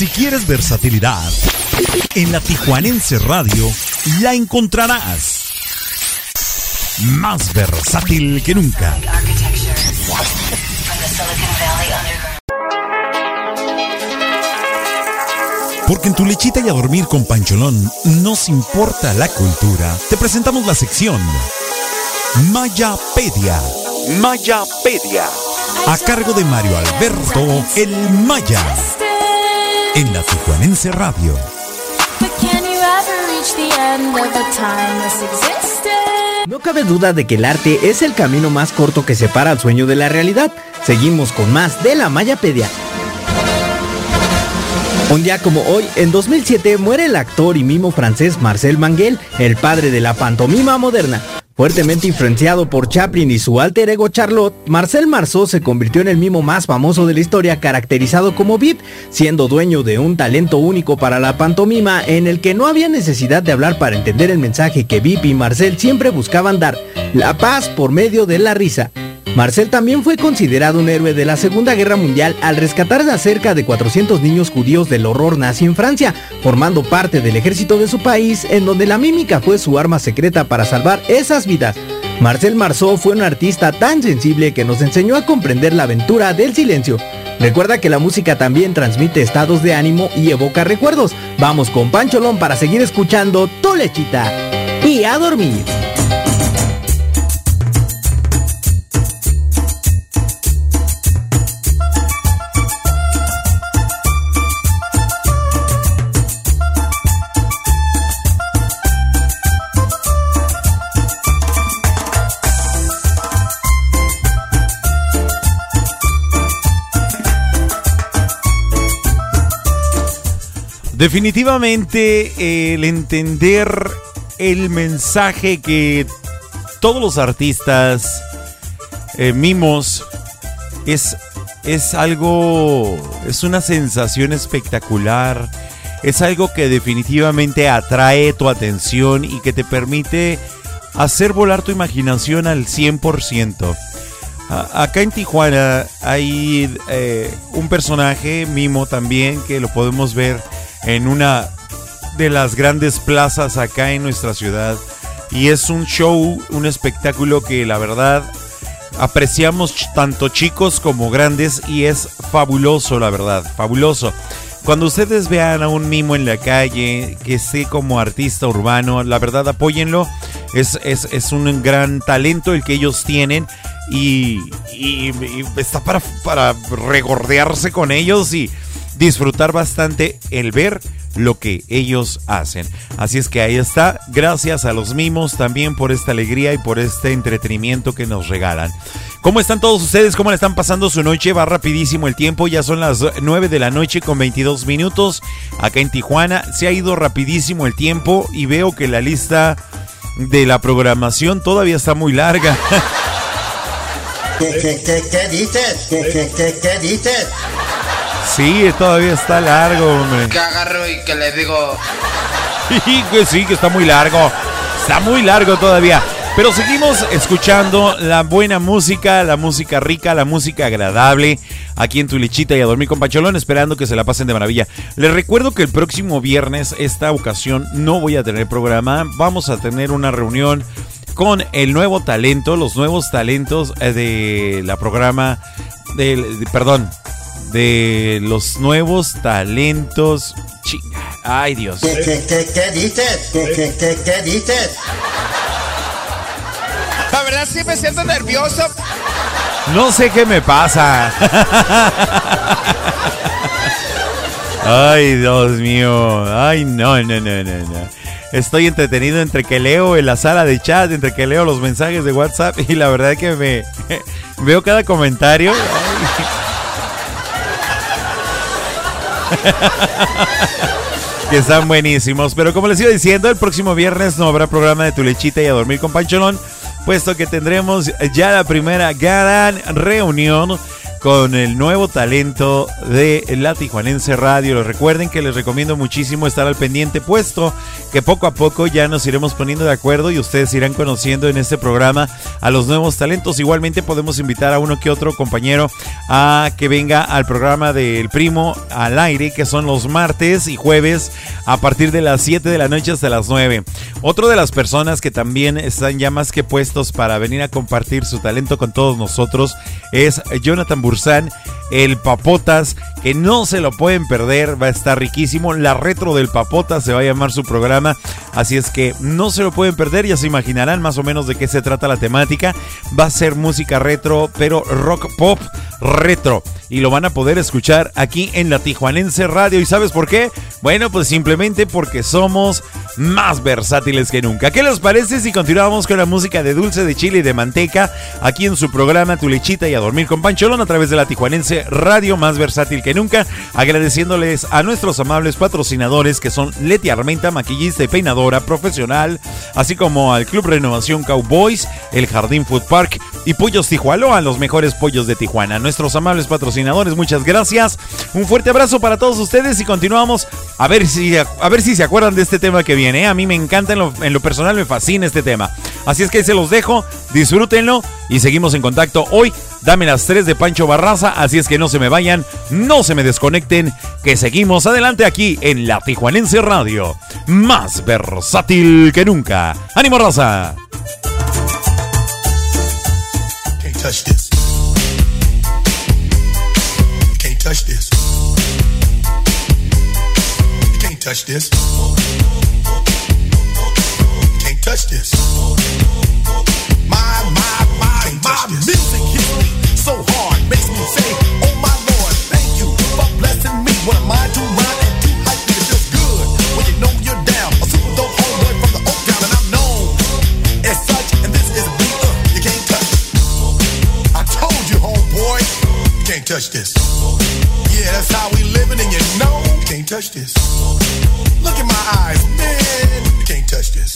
Speaker 1: Si quieres versatilidad, en la Tijuanense Radio la encontrarás. Más versátil que nunca. Porque en tu lechita y a dormir con Pancholón nos importa la cultura. Te presentamos la sección Mayapedia. Mayapedia. A cargo de Mario Alberto El Maya. En la Tijuanense Radio.
Speaker 11: No cabe duda de que el arte es el camino más corto que separa al sueño de la realidad. Seguimos con más de la Mayapedia. Un día como hoy, en 2007, muere el actor y mimo francés Marcel Manguel, el padre de la pantomima moderna. Fuertemente influenciado por Chaplin y su alter ego Charlotte, Marcel Marceau se convirtió en el mimo más famoso de la historia, caracterizado como VIP, siendo dueño de un talento único para la pantomima en el que no había necesidad de hablar para entender el mensaje que VIP y Marcel siempre buscaban dar, la paz por medio de la risa. Marcel también fue considerado un héroe de la Segunda Guerra Mundial al rescatar a cerca de 400 niños judíos del horror nazi en Francia, formando parte del ejército de su país, en donde la mímica fue su arma secreta para salvar esas vidas. Marcel Marceau fue un artista tan sensible que nos enseñó a comprender la aventura del silencio. Recuerda que la música también transmite estados de ánimo y evoca recuerdos. Vamos con Pancholón para seguir escuchando Tu Lechita. Y a dormir.
Speaker 1: Definitivamente el entender el mensaje que todos los artistas eh, mimos es, es algo, es una sensación espectacular, es algo que definitivamente atrae tu atención y que te permite hacer volar tu imaginación al 100%. A- Acá en Tijuana hay eh, un personaje mimo también que lo podemos ver en una de las grandes plazas acá en nuestra ciudad. y es un show, un espectáculo que la verdad apreciamos tanto chicos como grandes y es fabuloso, la verdad, fabuloso. Cuando ustedes vean a un mimo en la calle que esté como artista urbano, la verdad apóyenlo. Es, es, es un gran talento el que ellos tienen y, y- está para, para regordearse con ellos y disfrutar bastante el ver lo que ellos hacen. Así es que ahí está. Gracias a los mimos también por esta alegría y por este entretenimiento que nos regalan. ¿Cómo están todos ustedes? ¿Cómo le están pasando su noche? Va rapidísimo el tiempo. Ya son las 9 de la noche con 22 minutos. Acá en Tijuana se ha ido rapidísimo el tiempo y veo que la lista de la programación todavía está muy larga.
Speaker 27: ¿Qué, qué, qué, qué dices? ¿Qué, qué, qué, qué dices?
Speaker 1: Sí, todavía está largo, hombre.
Speaker 28: Que agarro y que le digo.
Speaker 1: Sí, que sí, que está muy largo. Está muy largo todavía. Pero seguimos escuchando la buena música, la música rica, la música agradable aquí en tu lechita y a dormir con Pacholón, esperando que se la pasen de maravilla. Les recuerdo que el próximo viernes, esta ocasión, no voy a tener programa. Vamos a tener una reunión con el nuevo talento, los nuevos talentos eh, de la programa, del, de- perdón, de los nuevos talentos. Chinga. Ay, Dios.
Speaker 27: ¿Qué, qué, qué, qué dices? ¿Qué, qué, qué, qué dices?
Speaker 28: La verdad sí me siento nervioso.
Speaker 1: No sé qué me pasa. Ay, Dios mío. Ay, no, no, no, no, no. Estoy entretenido entre que leo en la sala de chat, entre que leo los mensajes de WhatsApp y la verdad que me veo cada comentario. Que están buenísimos. Pero como les iba diciendo, el próximo viernes no habrá programa de Tu Lechita y a dormir con Pancholón, puesto que tendremos ya la primera gran reunión con el nuevo talento de la Tijuanense Radio. Recuerden que les recomiendo muchísimo estar al pendiente, puesto que poco a poco ya nos iremos poniendo de acuerdo y ustedes irán conociendo en este programa a los nuevos talentos. Igualmente podemos invitar a uno que otro compañero a que venga al programa del primo al aire, que son los martes y jueves a partir de las 7 de la noche hasta las 9. Otro de las personas que también están ya más que puestos para venir a compartir su talento con todos nosotros es Jonathan El Papotas, que no se lo pueden perder, va a estar riquísimo. La retro del Papotas se va a llamar su programa, así es que no se lo pueden perder, ya se imaginarán más o menos de qué se trata la temática. Va a ser música retro, pero rock pop retro. Y lo van a poder escuchar aquí en la Tijuanense Radio. ¿Y sabes por qué? Bueno, pues simplemente porque somos más versátiles que nunca. ¿Qué les parece si continuamos con la música de dulce de chile y de manteca aquí en su programa Tu Lechita y a Dormir con Pancholón a través de la Tijuanense Radio más versátil que nunca? Agradeciéndoles a nuestros amables patrocinadores que son Leti Armenta, maquillista y peinadora profesional, así como al Club Renovación Cowboys, el Jardín Food Park y Pollos Tijualoa, los mejores pollos de Tijuana. Nuestros amables patrocinadores, muchas gracias. Un fuerte abrazo para todos ustedes y continuamos a ver si, a ver si se acuerdan de este tema que viene. ¿eh? A mí me encanta, en lo, en lo personal me fascina este tema. Así es que se los dejo, disfrútenlo y seguimos en contacto hoy. Dame las 3 de Pancho Barraza, así es que no se me vayan, no se me desconecten, que seguimos adelante aquí en la Tijuanense Radio, más versátil que nunca. ¡Ánimo, raza!
Speaker 29: Can't touch this. Can't touch this. Can't touch this. Can't touch this. Touch this. Yeah, that's how we living, and you know you can't touch this. Look in my eyes, man, you can't touch this.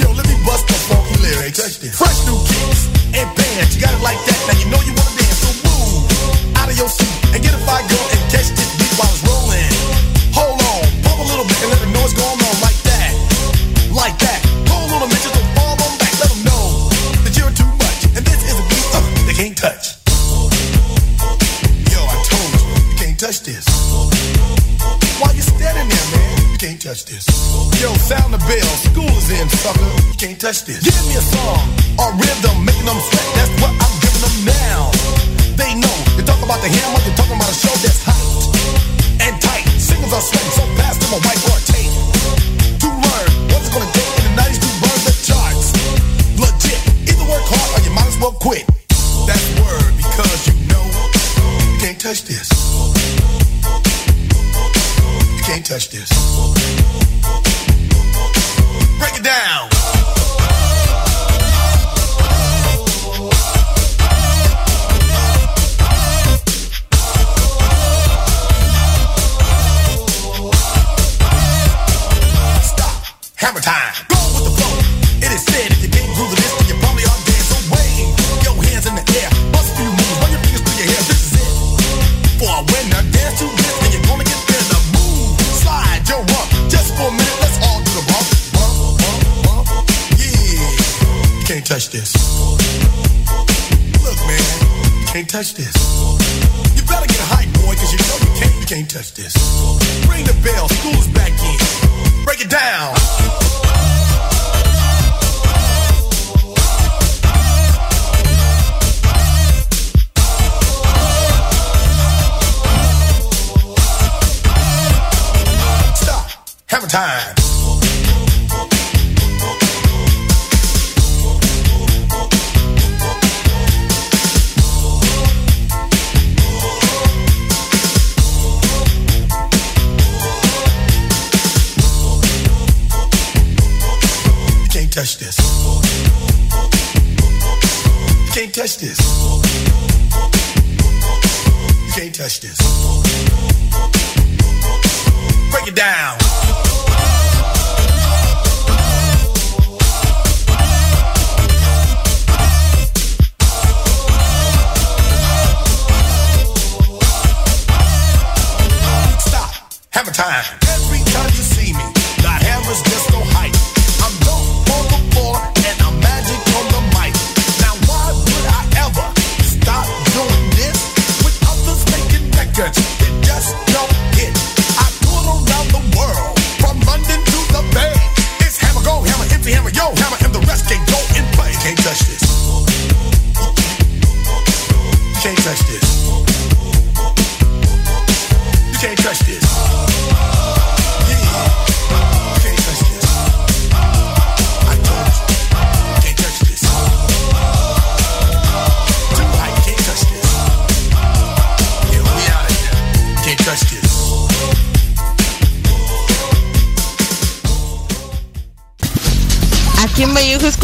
Speaker 29: Yo, let me bust the funky lyrics. Touch this. Fresh new kicks and bands, you got it like that. Now you know you wanna dance, so move out of your seat and get a fire girl and catch this beat while it's rolling. Hold on, pump a little bit and let them know what's going on like that, like that. Pull a little bit just fall on back, let them know that you're too much and this is a beat uh, they can't touch. touch this. Yo, sound the bell. School is in, sucker. You can't touch this. Give me a song or rhythm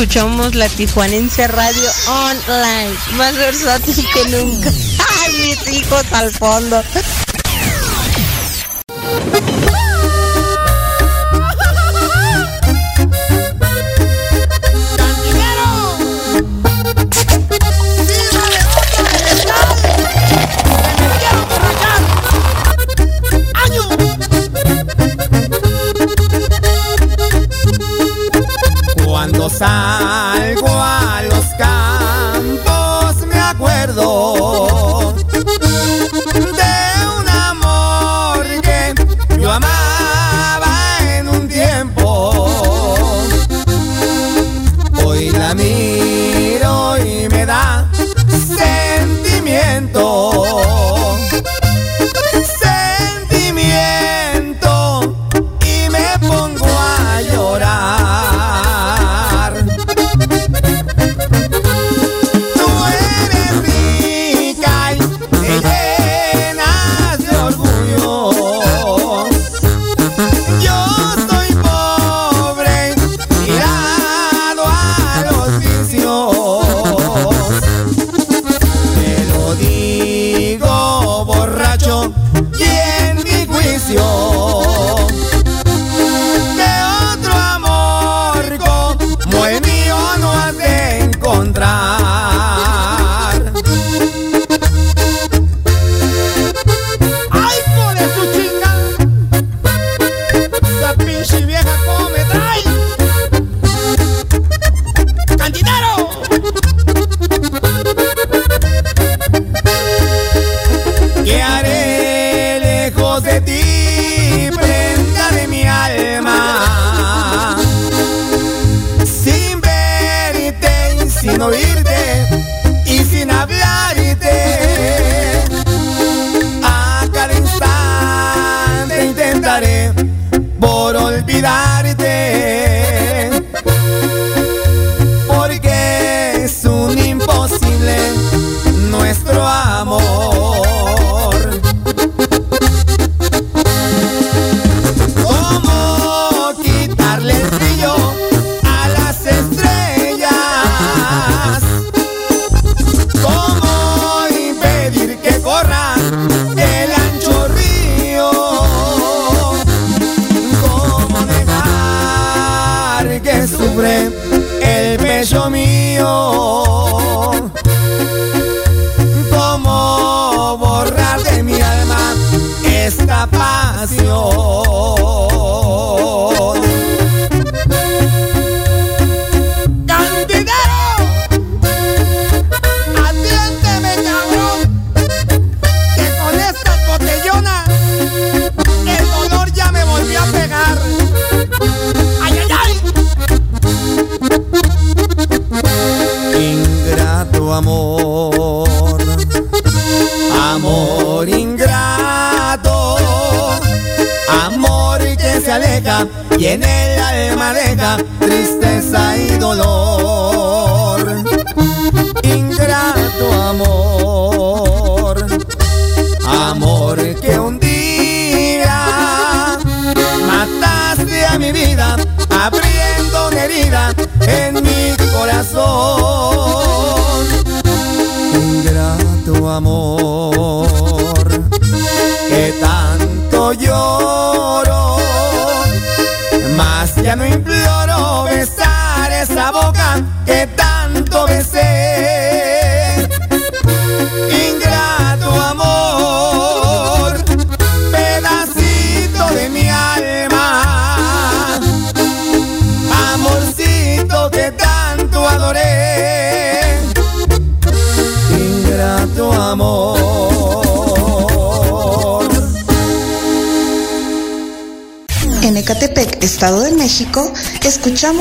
Speaker 20: escuchamos la Tijuanense Radio Online, más versátil que nunca. Ay, mis hijos al fondo.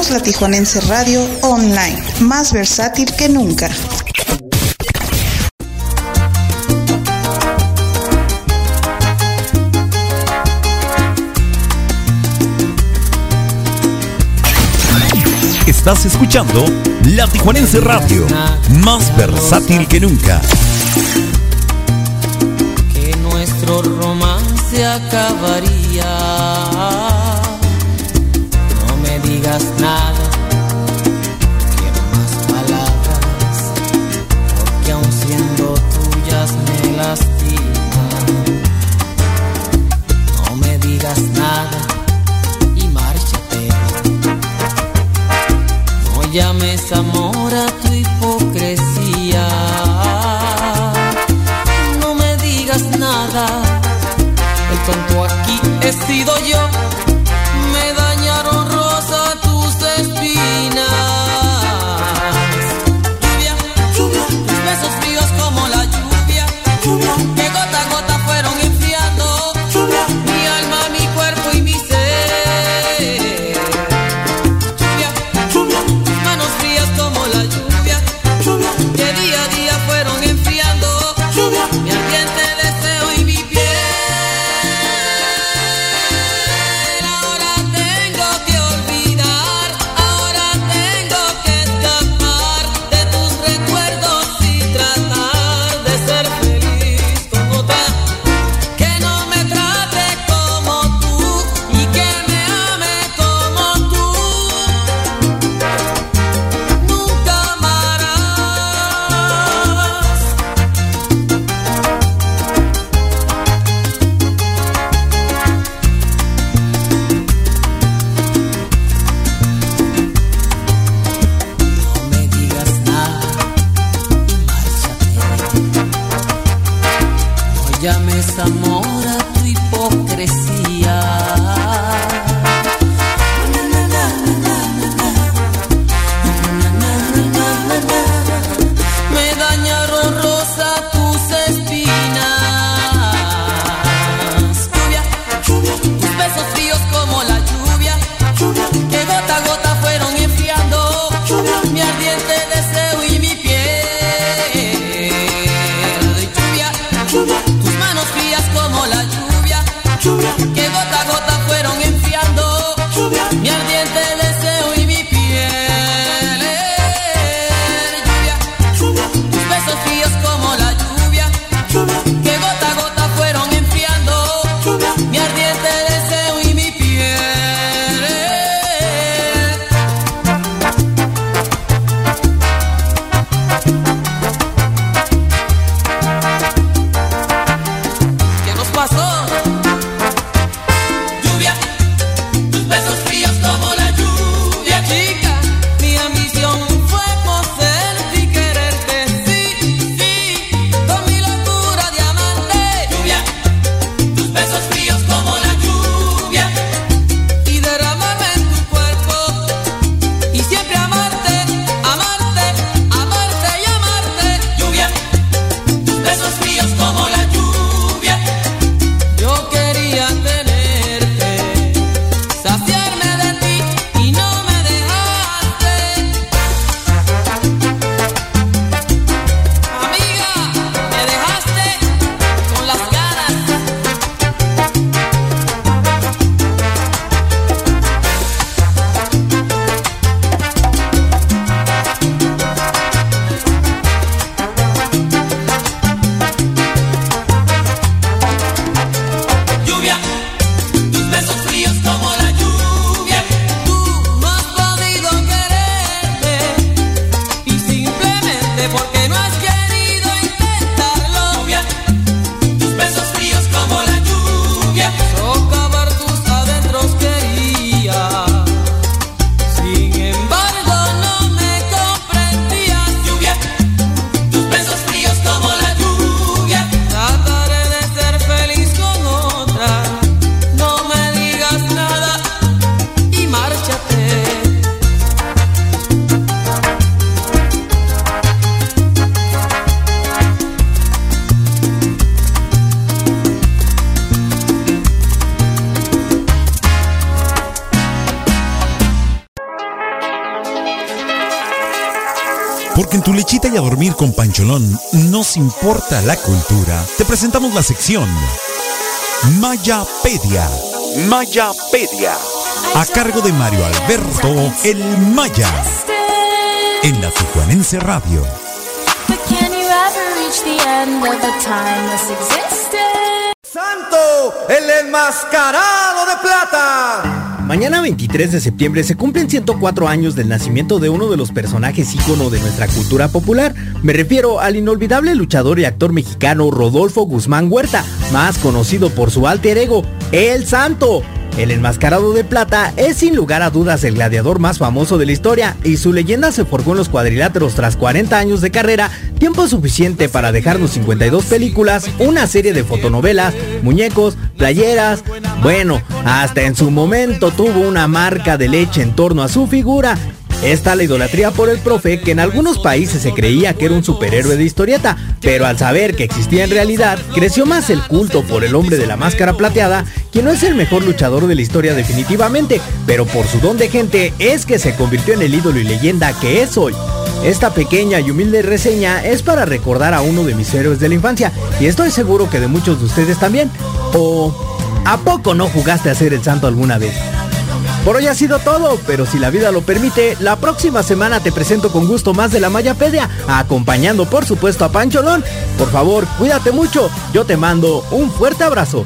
Speaker 30: La Tijuanense Radio Online, más versátil que nunca.
Speaker 1: Estás escuchando La Tijuanense Radio, más versátil que nunca.
Speaker 15: Que nuestro romance acabaría no me digas nada, quiero más palabras, porque aun siendo tuyas me lastiman. No me digas nada y márchate. No llames amor a tu hipocresía. No me digas nada, el tonto aquí he sido yo.
Speaker 1: Pancholón nos importa la cultura. Te presentamos la sección Mayapedia. Mayapedia. A cargo de Mario Alberto El Maya. En la Tijuanense Radio.
Speaker 31: Can you ever reach the end of a timeless existence?
Speaker 19: ¡Santo! ¡El enmascarado de plata!
Speaker 11: Mañana 23 de septiembre se cumplen 104 años del nacimiento de uno de los personajes ícono de nuestra cultura popular. Me refiero al inolvidable luchador y actor mexicano Rodolfo Guzmán Huerta, más conocido por su alter ego, El Santo. El enmascarado de plata es sin lugar a dudas el gladiador más famoso de la historia y su leyenda se forjó en los cuadriláteros tras 40 años de carrera, tiempo suficiente para dejarnos 52 películas, una serie de fotonovelas, muñecos, playeras, bueno, hasta en su momento tuvo una marca de leche en torno a su figura. Está la idolatría por el profe que en algunos países se creía que era un superhéroe de historieta, pero al saber que existía en realidad, creció más el culto por el hombre de la máscara plateada, quien no es el mejor luchador de la historia definitivamente, pero por su don de gente es que se convirtió en el ídolo y leyenda que es hoy. Esta pequeña y humilde reseña es para recordar a uno de mis héroes de la infancia, y estoy seguro que de muchos de ustedes también. ¿O a poco no jugaste a ser el santo alguna vez? Por hoy ha sido todo, pero si la vida lo permite, la próxima semana te presento con gusto más de la Mayapedia, acompañando por supuesto a Pancholón. Por favor, cuídate mucho, yo te mando un fuerte abrazo.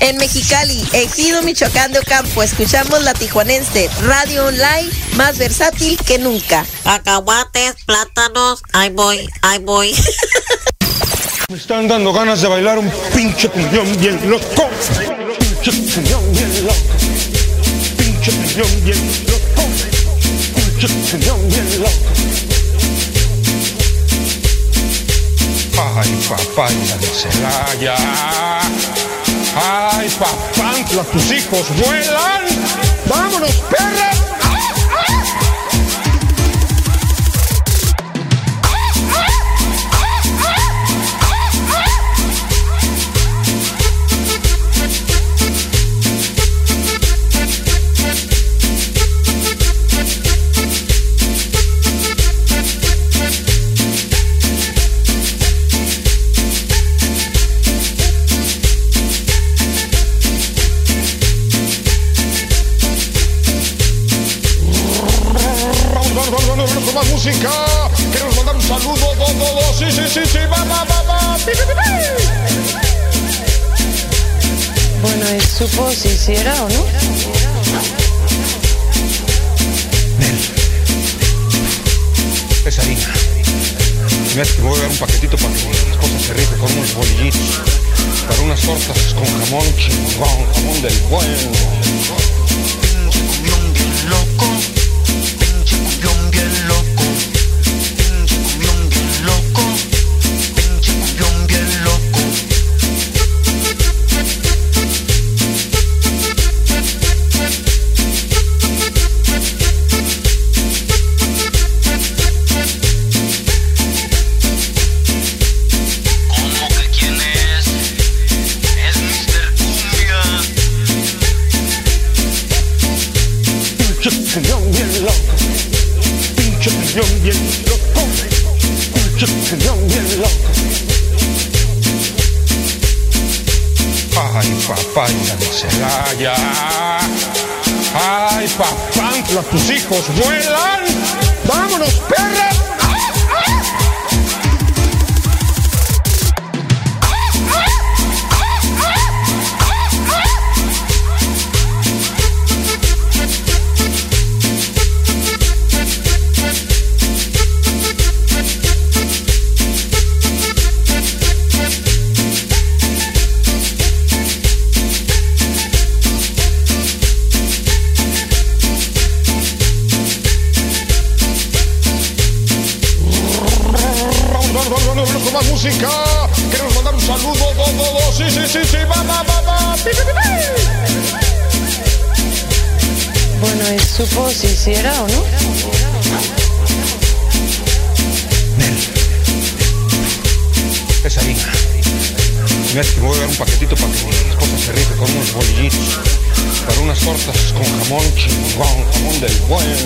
Speaker 20: En Mexicali, Ejido Michoacán de Ocampo, escuchamos la tijuanense, radio online más versátil que nunca.
Speaker 32: Cacahuates, plátanos, ahí voy, ahí voy.
Speaker 33: Me están dando ganas de bailar un pinche cumbión bien loco. Pinche cumbión bien loco. Pinche cumbión bien loco. Pinche cumbión bien loco. Ay, papá, de Celaya. Ay, papá, tus hijos vuelan. ¡Vámonos, perra! Música. Queremos mandar un saludo, do, do, do. Sí, sí, sí, sí, va, va, va, va.
Speaker 20: Bueno, ¿y supo si hiciera o no?
Speaker 33: Es harina. Mira, te voy a dar un paquetito para que mi esposa se con unos bolillitos. Para unas tortas con jamón chingón, jamón del bueno.
Speaker 19: ¿Cómo
Speaker 33: de Celaya. Ay, papá, tus hijos vuelan. ¡Vámonos, perra!
Speaker 20: Bueno, ¿y supo si hiciera o no?
Speaker 33: Mira, te voy a dar un paquetito para que mi esposa se rife con unos bolillitos. Para unas tortas con jamón chingón, jamón del bueno.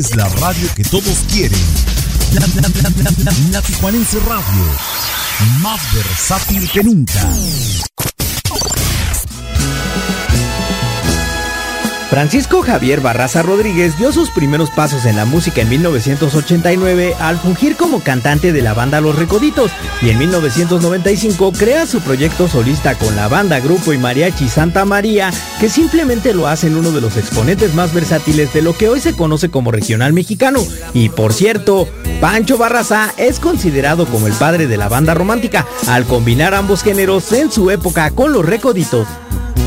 Speaker 1: Es la radio que todos quieren. La, la, Tijuanense Radio. Más versátil que nunca.
Speaker 11: Francisco Javier Barraza Rodríguez dio sus primeros pasos en la música en 1989 al fungir como cantante de la banda Los Recoditos y en 1995 crea su proyecto solista con la banda Grupo y Mariachi Santa María que simplemente lo hacen uno de los exponentes más versátiles de lo que hoy se conoce como regional mexicano. Y por cierto, Pancho Barraza es considerado como el padre de la banda romántica al combinar ambos géneros en su época con Los Recoditos.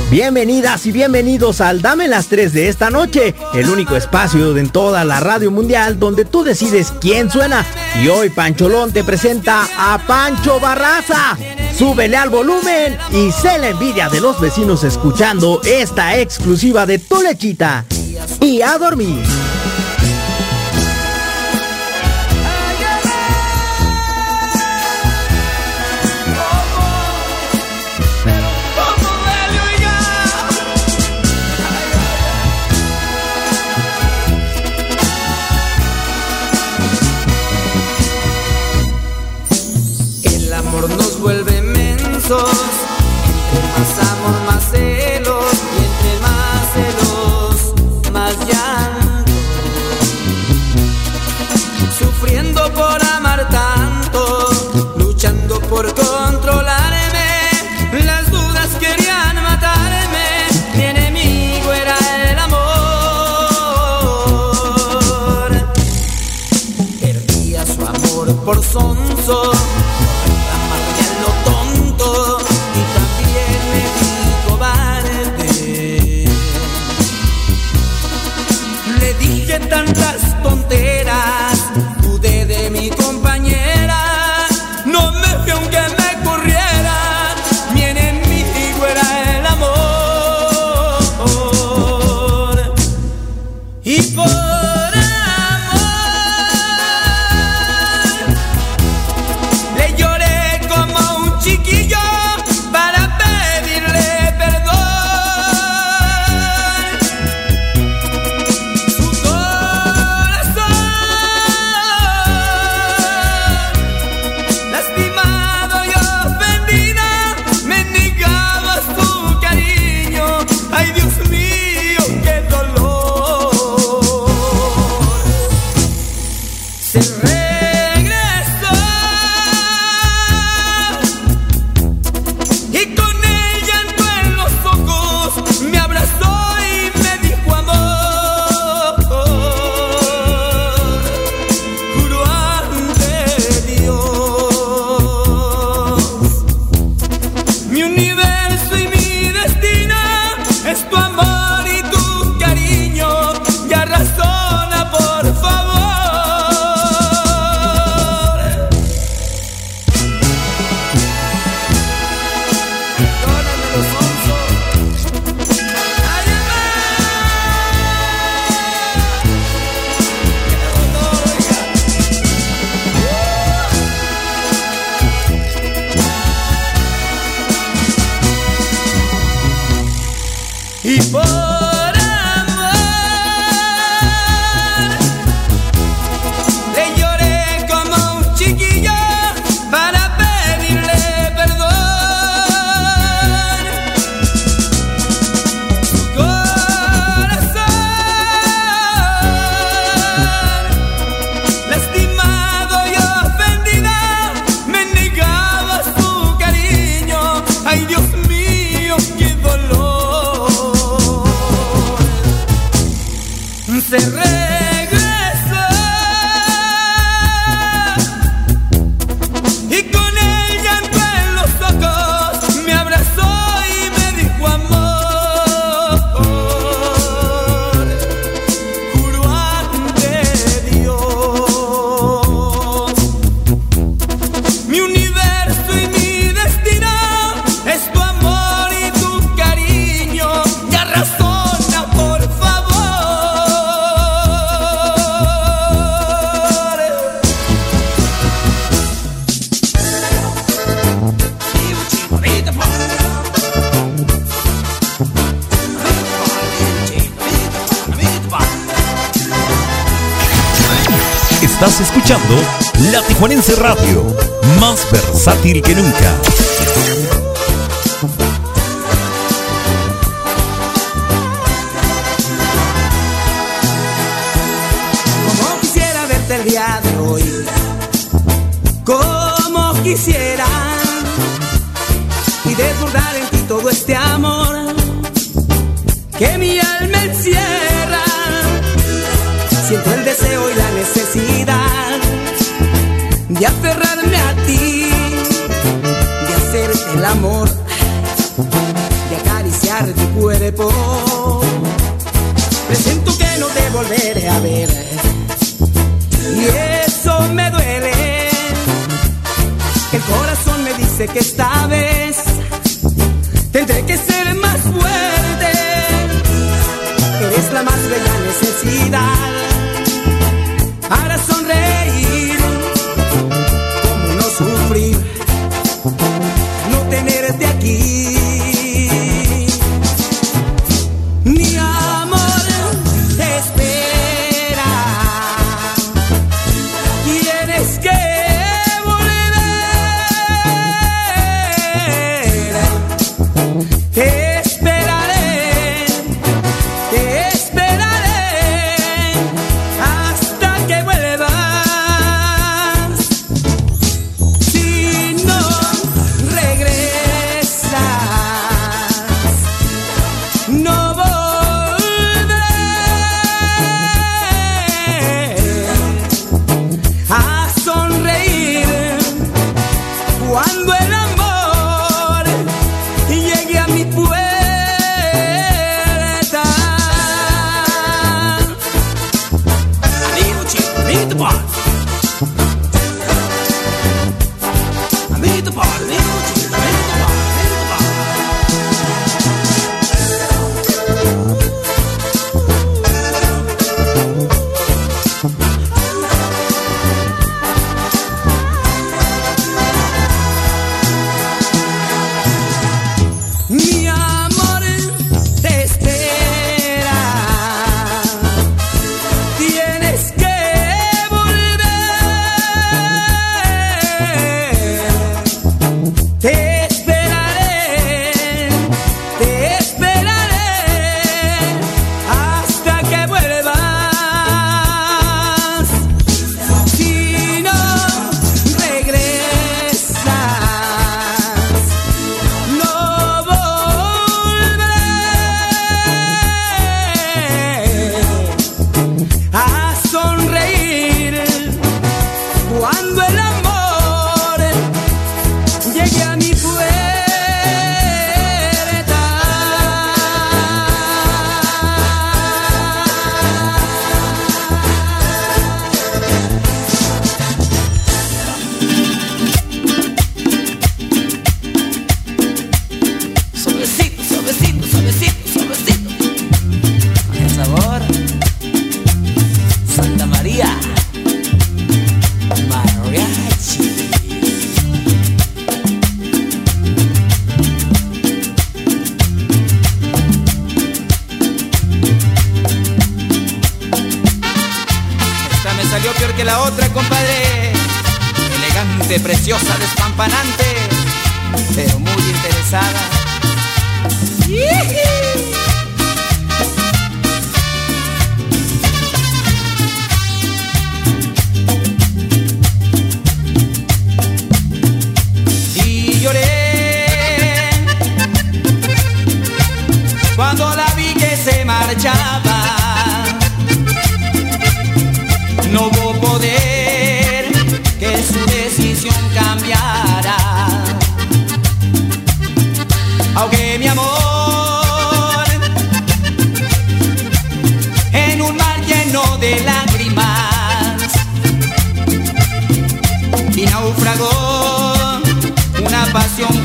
Speaker 11: Bienvenidas y bienvenidos al Dame las 3 de esta noche, el único espacio en toda la radio mundial donde tú decides quién suena. Y hoy Pancholón te presenta a Pancho Barraza. Súbele al volumen y sé la envidia de los vecinos escuchando esta exclusiva de Tu Lechita. Y a dormir.
Speaker 34: Vuelve mensos. Más amor, más celos. Quisiera. Y desbordar en ti todo este amor. Que mi alma encierra. Siento el deseo y la necesidad. De aferrarme a ti. De hacerte el amor. De acariciar tu cuerpo. Presiento que no te volveré a ver. Y El corazón me dice que esta vez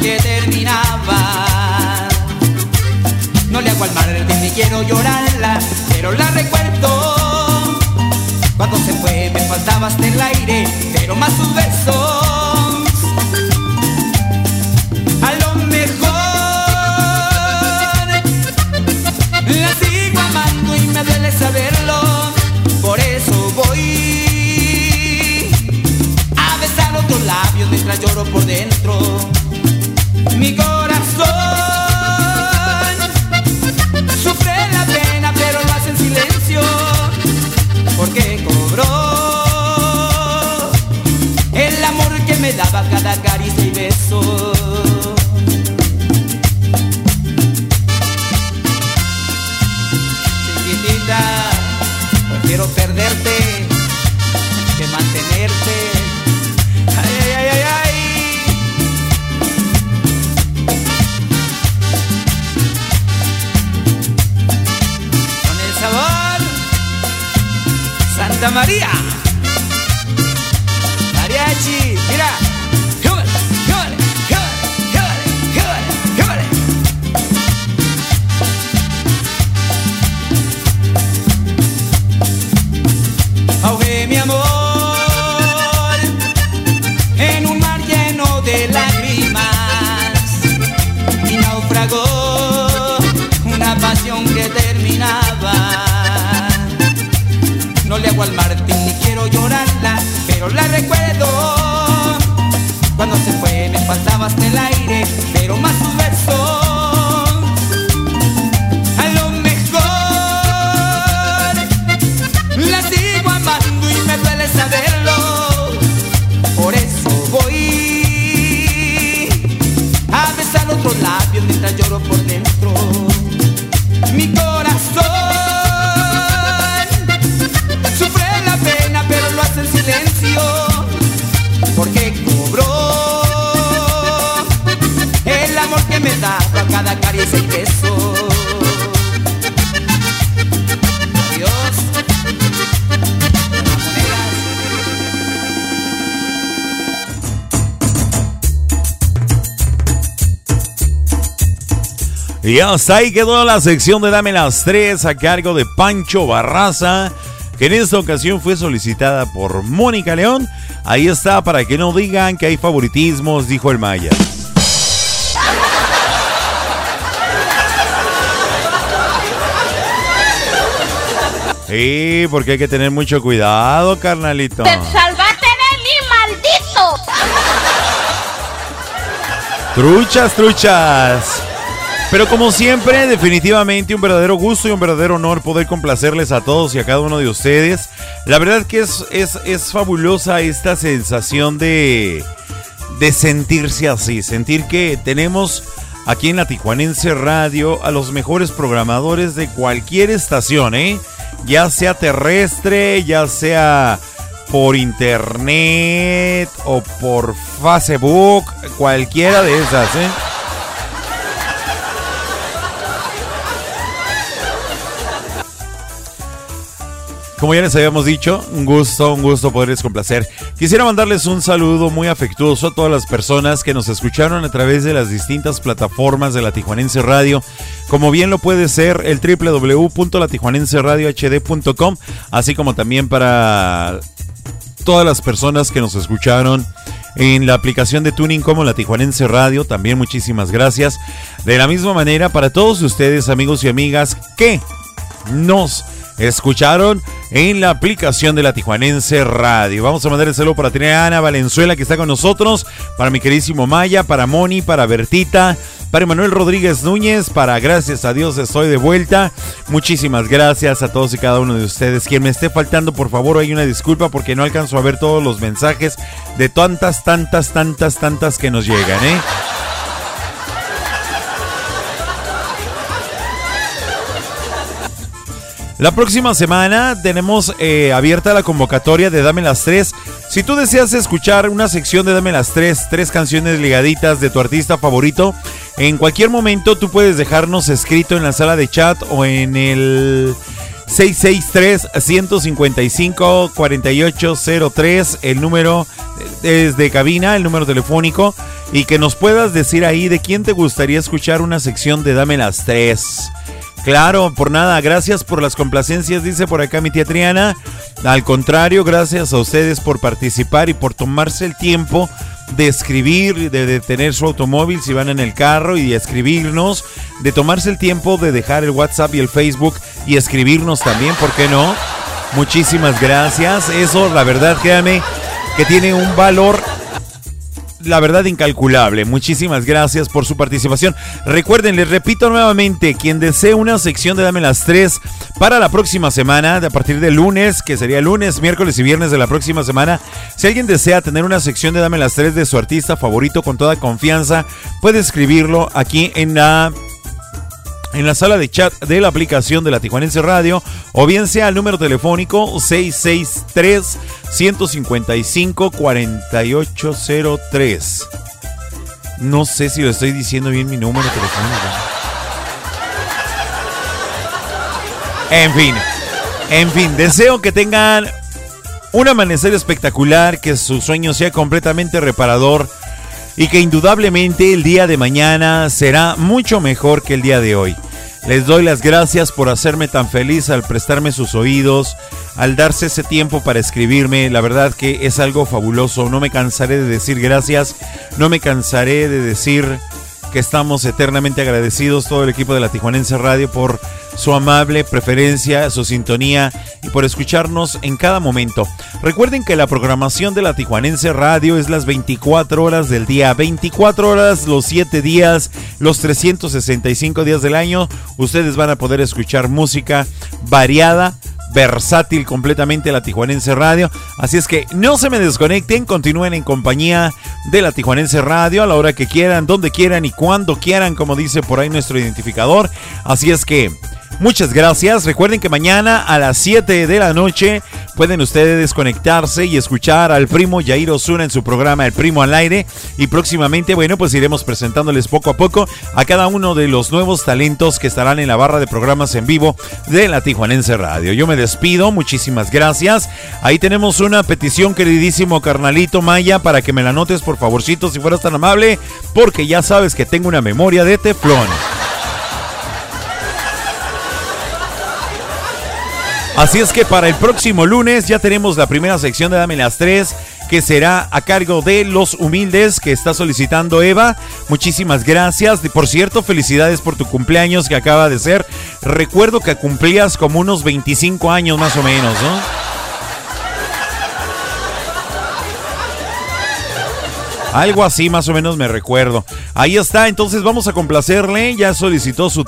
Speaker 34: que terminaba. No le hago al mar ni quiero llorarla, pero la recuerdo. Cuando se fue me faltaba hasta el aire, pero más sus besos. A lo mejor la sigo amando y me duele saberlo. Por eso voy lloro por dentro. Mi corazón sufre la pena, pero lo hace en silencio. Porque cobró el amor que me daba cada caricia y beso. Y hasta
Speaker 1: ahí quedó la sección de Dame las Tres a cargo de Pancho Barraza, que en esta ocasión fue solicitada por Mónica León. Ahí está, para que no digan que hay favoritismos, dijo el Maya. Sí, porque hay que tener mucho cuidado, carnalito.
Speaker 31: ¡Te salvaste de mí, maldito!
Speaker 1: Truchas, truchas. Pero como siempre, definitivamente un verdadero gusto y un verdadero honor poder complacerles a todos y a cada uno de ustedes. La verdad que es, es, es fabulosa esta sensación de, de sentirse así, sentir que tenemos aquí en la Tijuanense Radio a los mejores programadores de cualquier estación, ¿eh? Ya sea terrestre, ya sea por internet o por Facebook, cualquiera de esas, ¿eh? Como ya les habíamos dicho, un gusto, un gusto poderles complacer. Quisiera mandarles un saludo muy afectuoso a todas las personas que nos escucharon a través de las distintas plataformas de la Tijuanense Radio, como bien lo puede ser el www.latijuanenseradiohd.com, así como también para todas las personas que nos escucharon en la aplicación de Tuning como la Tijuanense Radio, también muchísimas gracias. De la misma manera, para todos ustedes, amigos y amigas, que nos escucharon en la aplicación de la Tijuanense Radio. Vamos a mandar el saludo para Triana Valenzuela que está con nosotros, para mi queridísimo Maya, para Moni, para Bertita, para Manuel Rodríguez Núñez, para gracias a Dios estoy de vuelta. Muchísimas gracias a todos y cada uno de ustedes. Quien me esté faltando, por favor, hay una disculpa porque no alcanzo a ver todos los mensajes de tantas, tantas, tantas, tantas que nos llegan, ¿eh? La próxima semana tenemos eh, abierta la convocatoria de Dame las Tres. Si tú deseas escuchar una sección de Dame las Tres, tres canciones ligaditas de tu artista favorito, en cualquier momento tú puedes dejarnos escrito en la sala de chat o en el 663-155-4803, el número desde cabina, el número telefónico, y que nos puedas decir ahí de quién te gustaría escuchar una sección de Dame las Tres. Claro, por nada, gracias por las complacencias, dice por acá mi tía Triana. Al contrario, gracias a ustedes por participar y por tomarse el tiempo de escribir, de detener su automóvil si van en el carro y de escribirnos, de tomarse el tiempo de dejar el WhatsApp y el Facebook y escribirnos también, ¿por qué no? Muchísimas gracias. Eso, la verdad, créame, que tiene un valor la verdad incalculable. Muchísimas gracias por su participación. Recuerden, les repito nuevamente, quien desee una sección de Dame las 3 para la próxima semana, a partir del lunes, que sería lunes, miércoles y viernes de la próxima semana, si alguien desea tener una sección de Dame las 3 de su artista favorito con toda confianza, puede escribirlo aquí en la en la sala de chat de la aplicación de la Tijuanense Radio o bien sea al número telefónico 663 155 4803. No sé si lo estoy diciendo bien mi número telefónico. En fin, en fin, deseo que tengan un amanecer espectacular, que su sueño sea completamente reparador y que indudablemente el día de mañana será mucho mejor que el día de hoy. Les doy las gracias por hacerme tan feliz al prestarme sus oídos, al darse ese tiempo para escribirme. La verdad que es algo fabuloso. No me cansaré de decir gracias. No me cansaré de decir que estamos eternamente agradecidos todo el equipo de la Tijuanense Radio por su amable preferencia, su sintonía y por escucharnos en cada momento. Recuerden que la programación de la Tijuanense Radio es las 24 horas del día, 24 horas los 7 días, los 365 días del año. Ustedes van a poder escuchar música variada versátil completamente la Tijuanense Radio. Así es que no se me desconecten, continúen en compañía de la Tijuanense Radio a la hora que quieran, donde quieran y cuando quieran, como dice por ahí nuestro identificador. Así es que Muchas gracias. Recuerden que mañana a las 7 de la noche pueden ustedes desconectarse y escuchar al primo Jair Osuna en su programa El Primo al Aire. Y próximamente, bueno, pues iremos presentándoles poco a poco a cada uno de los nuevos talentos que estarán en la barra de programas en vivo de la Tijuanense Radio. Yo me despido, muchísimas gracias. Ahí tenemos una petición, queridísimo carnalito Maya, para que me la notes por favorcito si fueras tan amable, porque ya sabes que tengo una memoria de teflón. Así es que para el próximo lunes ya tenemos la primera sección de Dame las 3 que será a cargo de los humildes que está solicitando Eva. Muchísimas gracias. Por cierto, felicidades por tu cumpleaños que acaba de ser. Recuerdo que cumplías como unos 25 años más o menos, ¿no? Algo así más o menos me recuerdo. Ahí está, entonces vamos a complacerle. Ya solicitó su,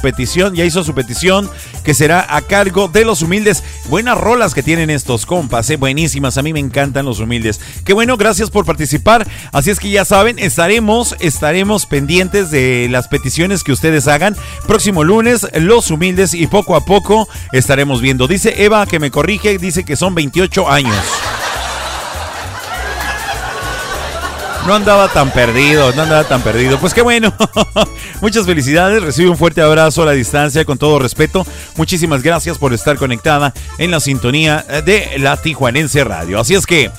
Speaker 1: petición, ya hizo su petición, que será a cargo de los humildes. Buenas rolas que tienen estos compas, eh, buenísimas. A mí me encantan los humildes. Qué bueno, gracias por participar. Así es que ya saben, estaremos, estaremos pendientes de las peticiones que ustedes hagan. Próximo lunes, los humildes y poco a poco estaremos viendo. Dice Eva que me corrige, dice que son 28 años. No andaba tan perdido, no andaba tan perdido. Pues qué bueno. Muchas felicidades. Recibe un fuerte abrazo a la distancia con todo respeto. Muchísimas gracias por estar conectada en la sintonía de la Tijuanense Radio. Así es que,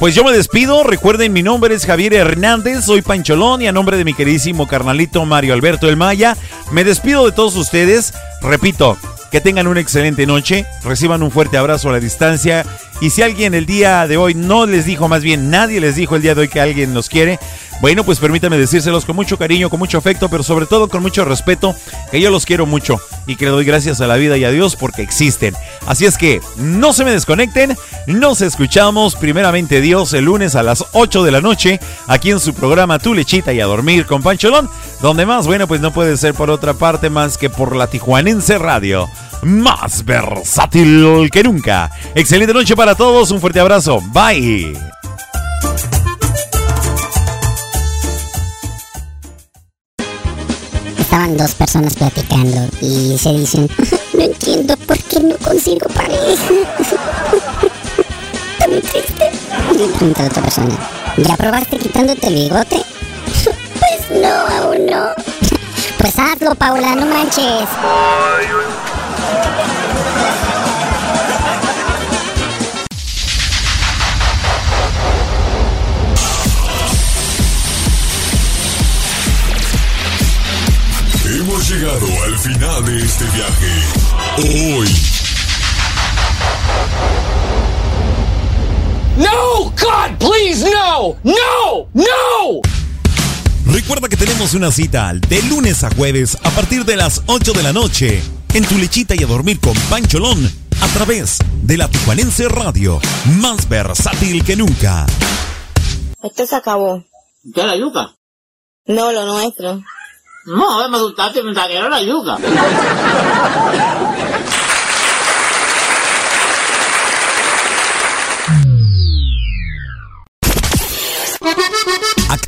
Speaker 1: pues yo me despido. Recuerden, mi nombre es Javier Hernández. Soy Pancholón y a nombre de mi queridísimo carnalito Mario Alberto El Maya, me despido de todos ustedes. Repito, que tengan una excelente noche, reciban un fuerte abrazo a la distancia y si alguien el día de hoy no les dijo, más bien nadie les dijo el día de hoy que alguien los quiere, bueno, pues permítanme decírselos con mucho cariño, con mucho afecto, pero sobre todo con mucho respeto, que yo los quiero mucho y que le doy gracias a la vida y a Dios porque existen. Así es que no se me desconecten, nos escuchamos primeramente Dios el lunes a las 8 de la noche aquí en su programa Tu Lechita y a Dormir con Pancholón, donde más, bueno, pues no puede ser por otra parte más que por la Tijuanense Radio más versátil que nunca. Excelente noche para todos, un fuerte abrazo, bye.
Speaker 10: Estaban dos personas platicando y se dicen, no entiendo por qué no consigo pareja. Está muy triste. Y pregunta a otra persona, ¿ya probaste quitándote el bigote? Pues no, aún no. Pues hazlo, Paula, no manches.
Speaker 29: Hemos llegado al final de este viaje. Hoy.
Speaker 19: No, God, please, no, no, no.
Speaker 1: Recuerda que tenemos una cita de lunes a jueves a partir de las 8 de la noche en tu lechita y a dormir con Pancholón a través de la Tijuanense Radio, más versátil que nunca.
Speaker 20: Esto se acabó.
Speaker 35: ¿Qué es la yuca?
Speaker 20: No, lo nuestro.
Speaker 35: No, me asustaste, era la yuca.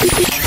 Speaker 1: Thank you.